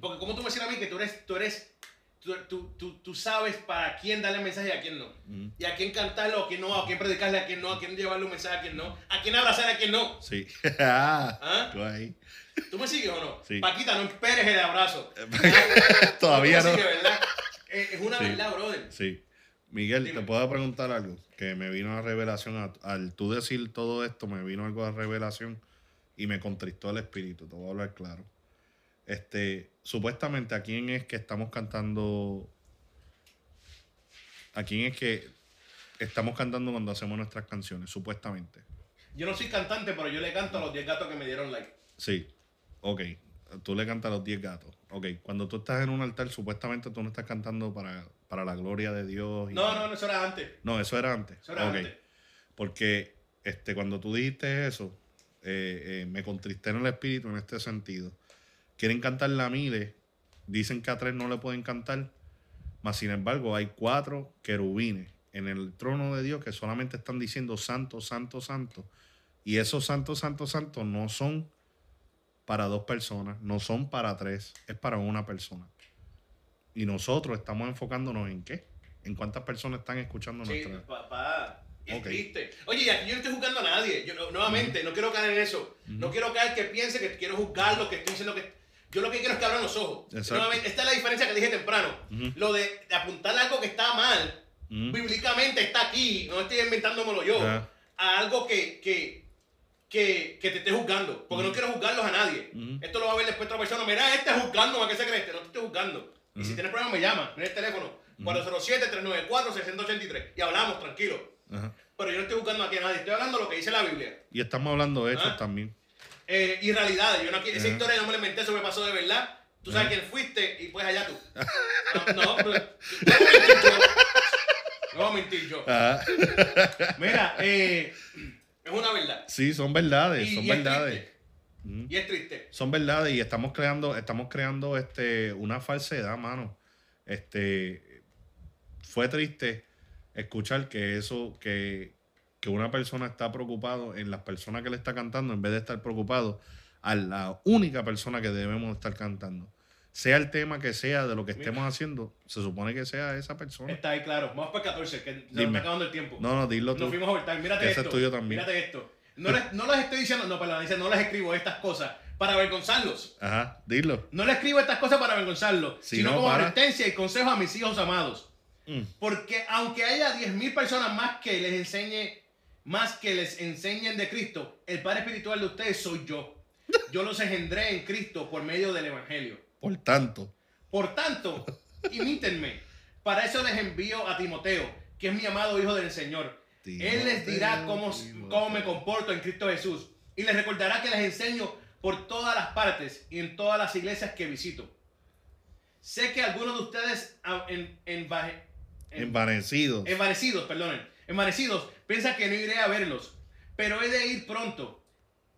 Porque como tú me decías a mí que tú eres, tú eres, tú, tú, tú, tú sabes para quién darle mensaje y a quién no. Ujú. Y a quién cantarlo, a quién no, a quién predicarle, a quién no, a quién llevarle un mensaje, a quién no, a quién abrazar, a quién no. Sí. Ah, ¿Ah? tú ahí. ¿Tú me sigues o no? Sí. Paquita, no esperes el abrazo. Todavía ¿Tú me no. sigues, ¿verdad? Es, es una Sí. verdad, brother. Sí. Miguel, Dime. ¿te puedo preguntar algo? Que me vino a revelación. a- al tú decir todo esto, me vino algo a revelación y me contristó el espíritu. Te voy a hablar claro. Este, supuestamente, ¿a quién es que estamos cantando? ¿A quién es que estamos cantando cuando hacemos nuestras canciones? Supuestamente. Yo no soy cantante, pero yo le canto a los 10 gatos que me dieron like. Sí. Ok. Tú le cantas a los 10 gatos. Ok. Cuando tú estás en un altar, supuestamente tú no estás cantando para, para la gloria de Dios. y No, no, no, eso era antes. No, eso era antes. Eso era antes. Porque este, cuando tú dijiste eso, eh, eh, me contristé en el espíritu en este sentido. Quieren cantar la mile, dicen que a tres no le pueden cantar, mas sin embargo hay cuatro querubines en el trono de Dios que solamente están diciendo santo, santo, santo. Y esos santos, santos, santos no son para dos personas, no son para tres, es para una persona. Y nosotros estamos enfocándonos en qué? En cuántas personas están escuchando Sí, nuestra... papá. Es triste. Oye, y aquí yo no estoy juzgando a nadie. Yo, nuevamente, no quiero caer en eso. No quiero caer que piense que quiero juzgarlo, que estoy diciendo que. Yo lo que quiero es que abran los ojos. Nuevamente, esta es la diferencia que dije temprano. Lo de, de apuntar algo que está mal Mm. bíblicamente está aquí, no estoy inventándomelo yo, a algo que, que, que, que te esté juzgando, porque no quiero juzgarlos a nadie. Esto lo va a ver después otra persona, mira, este juzgando, ¿a qué se cree este? No te estoy juzgando. Y si tienes problemas, me llama, mira el teléfono, 407-394-683, y hablamos, tranquilo. Pero yo no estoy juzgando aquí a nadie, estoy hablando de lo que dice la Biblia. Y estamos hablando de hechos Ah. también. Eh, y realidades. Yo no, esa Ajá. historia no me la inventé, eso me pasó de verdad. Tú sabes quién fuiste y pues allá tú. No, no, pero- no voy a mentir yo. No voy a mentir yo. Ajá. Mira, eh, es una verdad. Sí, son verdades, Y, son y verdades. triste. Y es triste. Son verdades y estamos creando, estamos creando este, una falsedad, mano. Este, fue triste escuchar que eso, que, que una persona está preocupado en las personas que le está cantando en vez de estar preocupado a la única persona que debemos estar cantando. Sea el tema que sea de lo que estemos haciendo, se supone que sea esa persona. Está ahí claro. Vamos para el 14, que nos está acabando el tiempo. No, no, dilo tú. Nos fuimos a. Mírate Ese esto. es tuyo también. Mírate esto. No les, no les estoy diciendo, no, perdón, dice, no les escribo estas cosas para avergonzarlos. Ajá, dilo. No les escribo estas cosas para avergonzarlos, Si sino no, como para. advertencia y consejo a mis hijos amados. Mm. Porque aunque haya 10.000 personas más que les enseñe, más que les enseñen de Cristo, el Padre Espiritual de ustedes soy yo. Yo los engendré en Cristo por medio del Evangelio. Por tanto, Por tanto, imítenme. Para eso les envío a Timoteo, que es mi amado hijo del Señor. Él les dirá cómo, cómo me comporto en Cristo Jesús. Y les recordará que les enseño por todas las partes y en todas las iglesias que visito. Sé que algunos de ustedes ah, en, en, en- envanecidos. envanecidos, perdonen, envanecidos, piensan que no iré a verlos, pero he de ir pronto.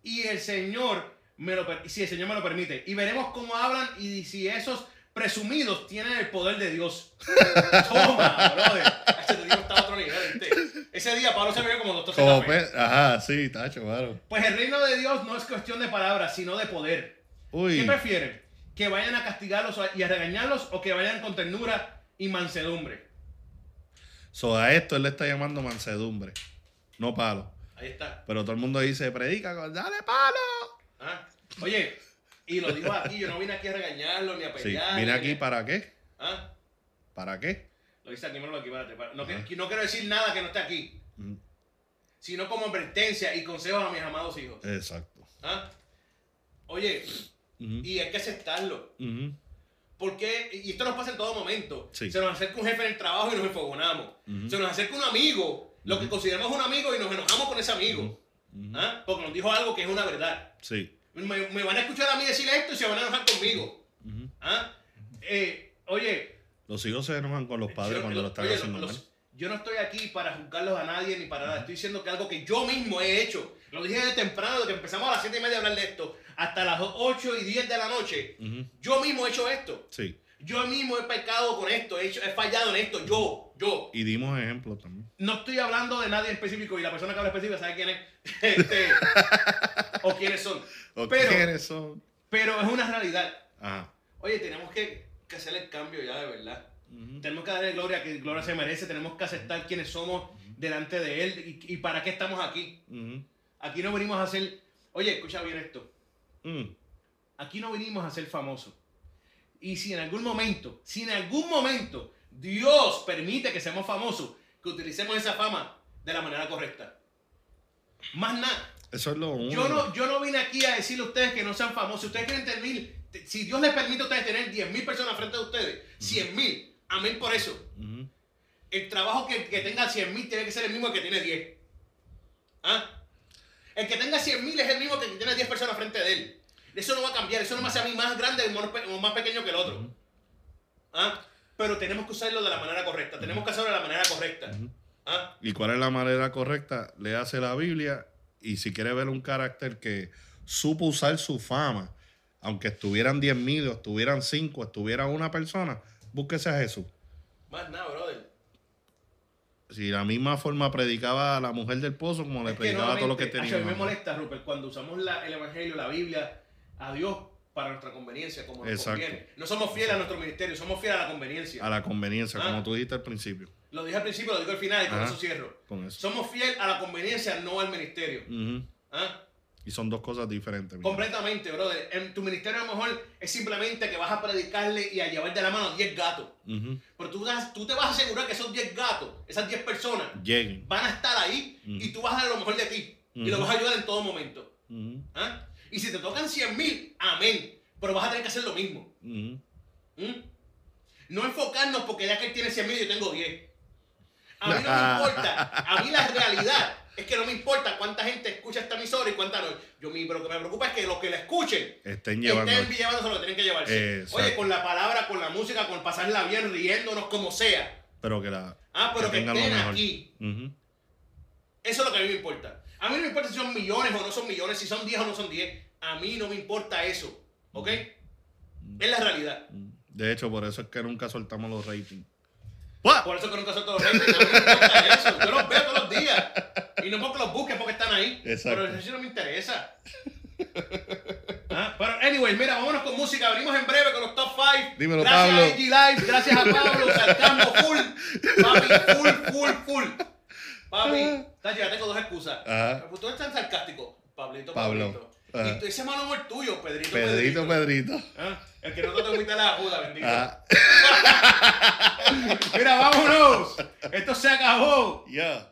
Y el Señor me lo si el Señor me lo permite, y veremos cómo hablan y si esos presumidos tienen el poder de Dios. Toma, brother. Ese te digo está a otro nivel, ¿viste? Ese día Pablo se vio como doctor Como pe- Ajá, sí, tacho, claro. Pues el reino de Dios no es cuestión de palabras, sino de poder. ¿Qué Uy, prefieren? ¿Que vayan a castigarlos y a regañarlos o que vayan con ternura y mansedumbre? So a esto él le está llamando mansedumbre, no palo. Ahí está. Pero todo el mundo dice, predica, con- dale palo. Ah, Oye, y lo digo aquí, yo no vine aquí a regañarlo ni a Sí, pelear. vine ni aquí a- para qué? Ah, ¿Para qué? Lo dice aquí, lo equivale. No, que- no quiero decir nada que no esté aquí, Ujú. sino como advertencia y consejos a mis amados hijos. Exacto. Ah, Oye, y hay que aceptarlo. ujú. Porque, y esto nos pasa en todo momento. Sí. Se nos acerca un jefe en el trabajo y nos enfogonamos. Ujú. Se nos acerca un amigo, lo que consideramos un amigo y nos enojamos con ese amigo. ¿Ah? Porque nos dijo algo que es una verdad. Sí. Me, me van a escuchar a mí decir esto y se van a enojar conmigo. ¿Ah? Eh, oye, Los hijos se enojan con los padres yo, cuando lo están oye, haciendo los- mal. yo no estoy aquí para juzgarlos a nadie ni para nada. Estoy diciendo que algo que yo mismo he hecho. Lo dije desde temprano, desde que empezamos a las 7 y media a hablar de esto, hasta las 8 y 10 de la noche. Yo mismo he hecho esto. Sí. Yo mismo he pecado con esto, he, hecho- he fallado en esto. Yo, yo. Y dimos ejemplos también. No estoy hablando de nadie en específico y la persona que habla específica sabe quién es. Este, o quiénes son. ¿O Pero, quiénes son? pero es una realidad. Ajá. Oye, tenemos que, que hacer el cambio ya de verdad. Tenemos que darle gloria que gloria se merece. Tenemos que aceptar quiénes somos delante de Él y, y para qué estamos aquí. Aquí no venimos a ser. Oye, escucha bien esto. Mm. Aquí no venimos a ser famosos. Y si en algún momento, si en algún momento Dios permite que seamos famosos, que utilicemos esa fama de la manera correcta. Más nada. Eso es lo único. Yo no, yo no vine aquí a decirle a ustedes que no sean famosos. Ustedes quieren tener, si Dios les permite a ustedes tener 10 mil personas frente a ustedes, 100 mil, amén por eso. El trabajo que, que tenga 100 mil tiene que ser el mismo que tiene 10. ¿Ah? El que tenga 100 mil es el mismo que tiene 10 personas frente de él. Eso no va a cambiar, eso no me hace a mí más grande o más pequeño que el otro. ¿Ah? Pero tenemos que usarlo de la manera correcta, tenemos que hacerlo de la manera correcta. ¿Ah? ¿Y cuál es la manera correcta? Le hace la Biblia y si quiere ver un carácter que supo usar su fama, aunque estuvieran 10 mil, o estuvieran 5, estuviera una persona, búsquese a Jesús. Más nada, brother. Si la misma forma predicaba a la mujer del pozo como le Es predicaba a todo lo que tenía. a mí me molesta, Rupert, cuando usamos la- el Evangelio, la Biblia, a Dios para nuestra conveniencia, como nos conviene. No somos fieles a nuestro ministerio, somos fieles a la conveniencia. A la conveniencia, Ah. como tú dijiste al principio. Lo dije al principio, lo digo al final y con Ajá. eso cierro. Con eso. Somos fieles a la conveniencia, no al ministerio. Ujú. ¿Ah? Y son dos cosas diferentes. Completamente, brother. En tu ministerio a lo mejor es simplemente que vas a predicarle y a llevar de la mano a 10 gatos. Pero tú, tú te vas a asegurar que esos 10 gatos, esas 10 personas, Lleguen. van a estar ahí y tú vas a dar lo mejor de ti. Y lo vas a ayudar en todo momento. ¿Ah? Y si te tocan 100 mil, amén. Pero vas a tener que hacer lo mismo. ¿Mm? No enfocarnos porque ya que él tiene 100 mil yo tengo 10. A mí no me importa. A mí la realidad es que no me importa cuánta gente escucha esta emisora y cuánta no. Yo, pero lo que me preocupa es que los que la escuchen Estén llevando. estén llevándose lo que tienen que llevarse. Exacto. Oye, con la palabra, con la música, con pasarla bien, riéndonos como sea. Pero que la. Ah, pero que lo estén aquí. Eso es lo que a mí me importa. A mí no me importa si son millones o no son millones, si son 10 o no son 10. A mí no me importa eso. ¿Ok? Es la realidad. De hecho, por eso es que nunca soltamos los ratings. Por eso que nunca son todos los reyes. A mí no me importa eso. Yo los veo todos los días. Y no porque los busquen porque están ahí. Exacto. Pero eso sí no me interesa. Ah, Pero, anyway, mira, vámonos con música. Venimos en breve con los top 5. Dímelo, gracias Pablo. a AG Live, gracias a Pablo, sarcasmo full. Papi, full, full, full. Papi, ya tengo dos excusas. Ajá. Pues Tú eres tan sarcástico. Pablito, Pablo. Pablito. Y ese mal humor tuyo, Pedrito. Pedrito, Pedrito. Ah, El que no te invita la ajuda, bendito. Ah, Mira, vámonos. Esto se acabó. yeah.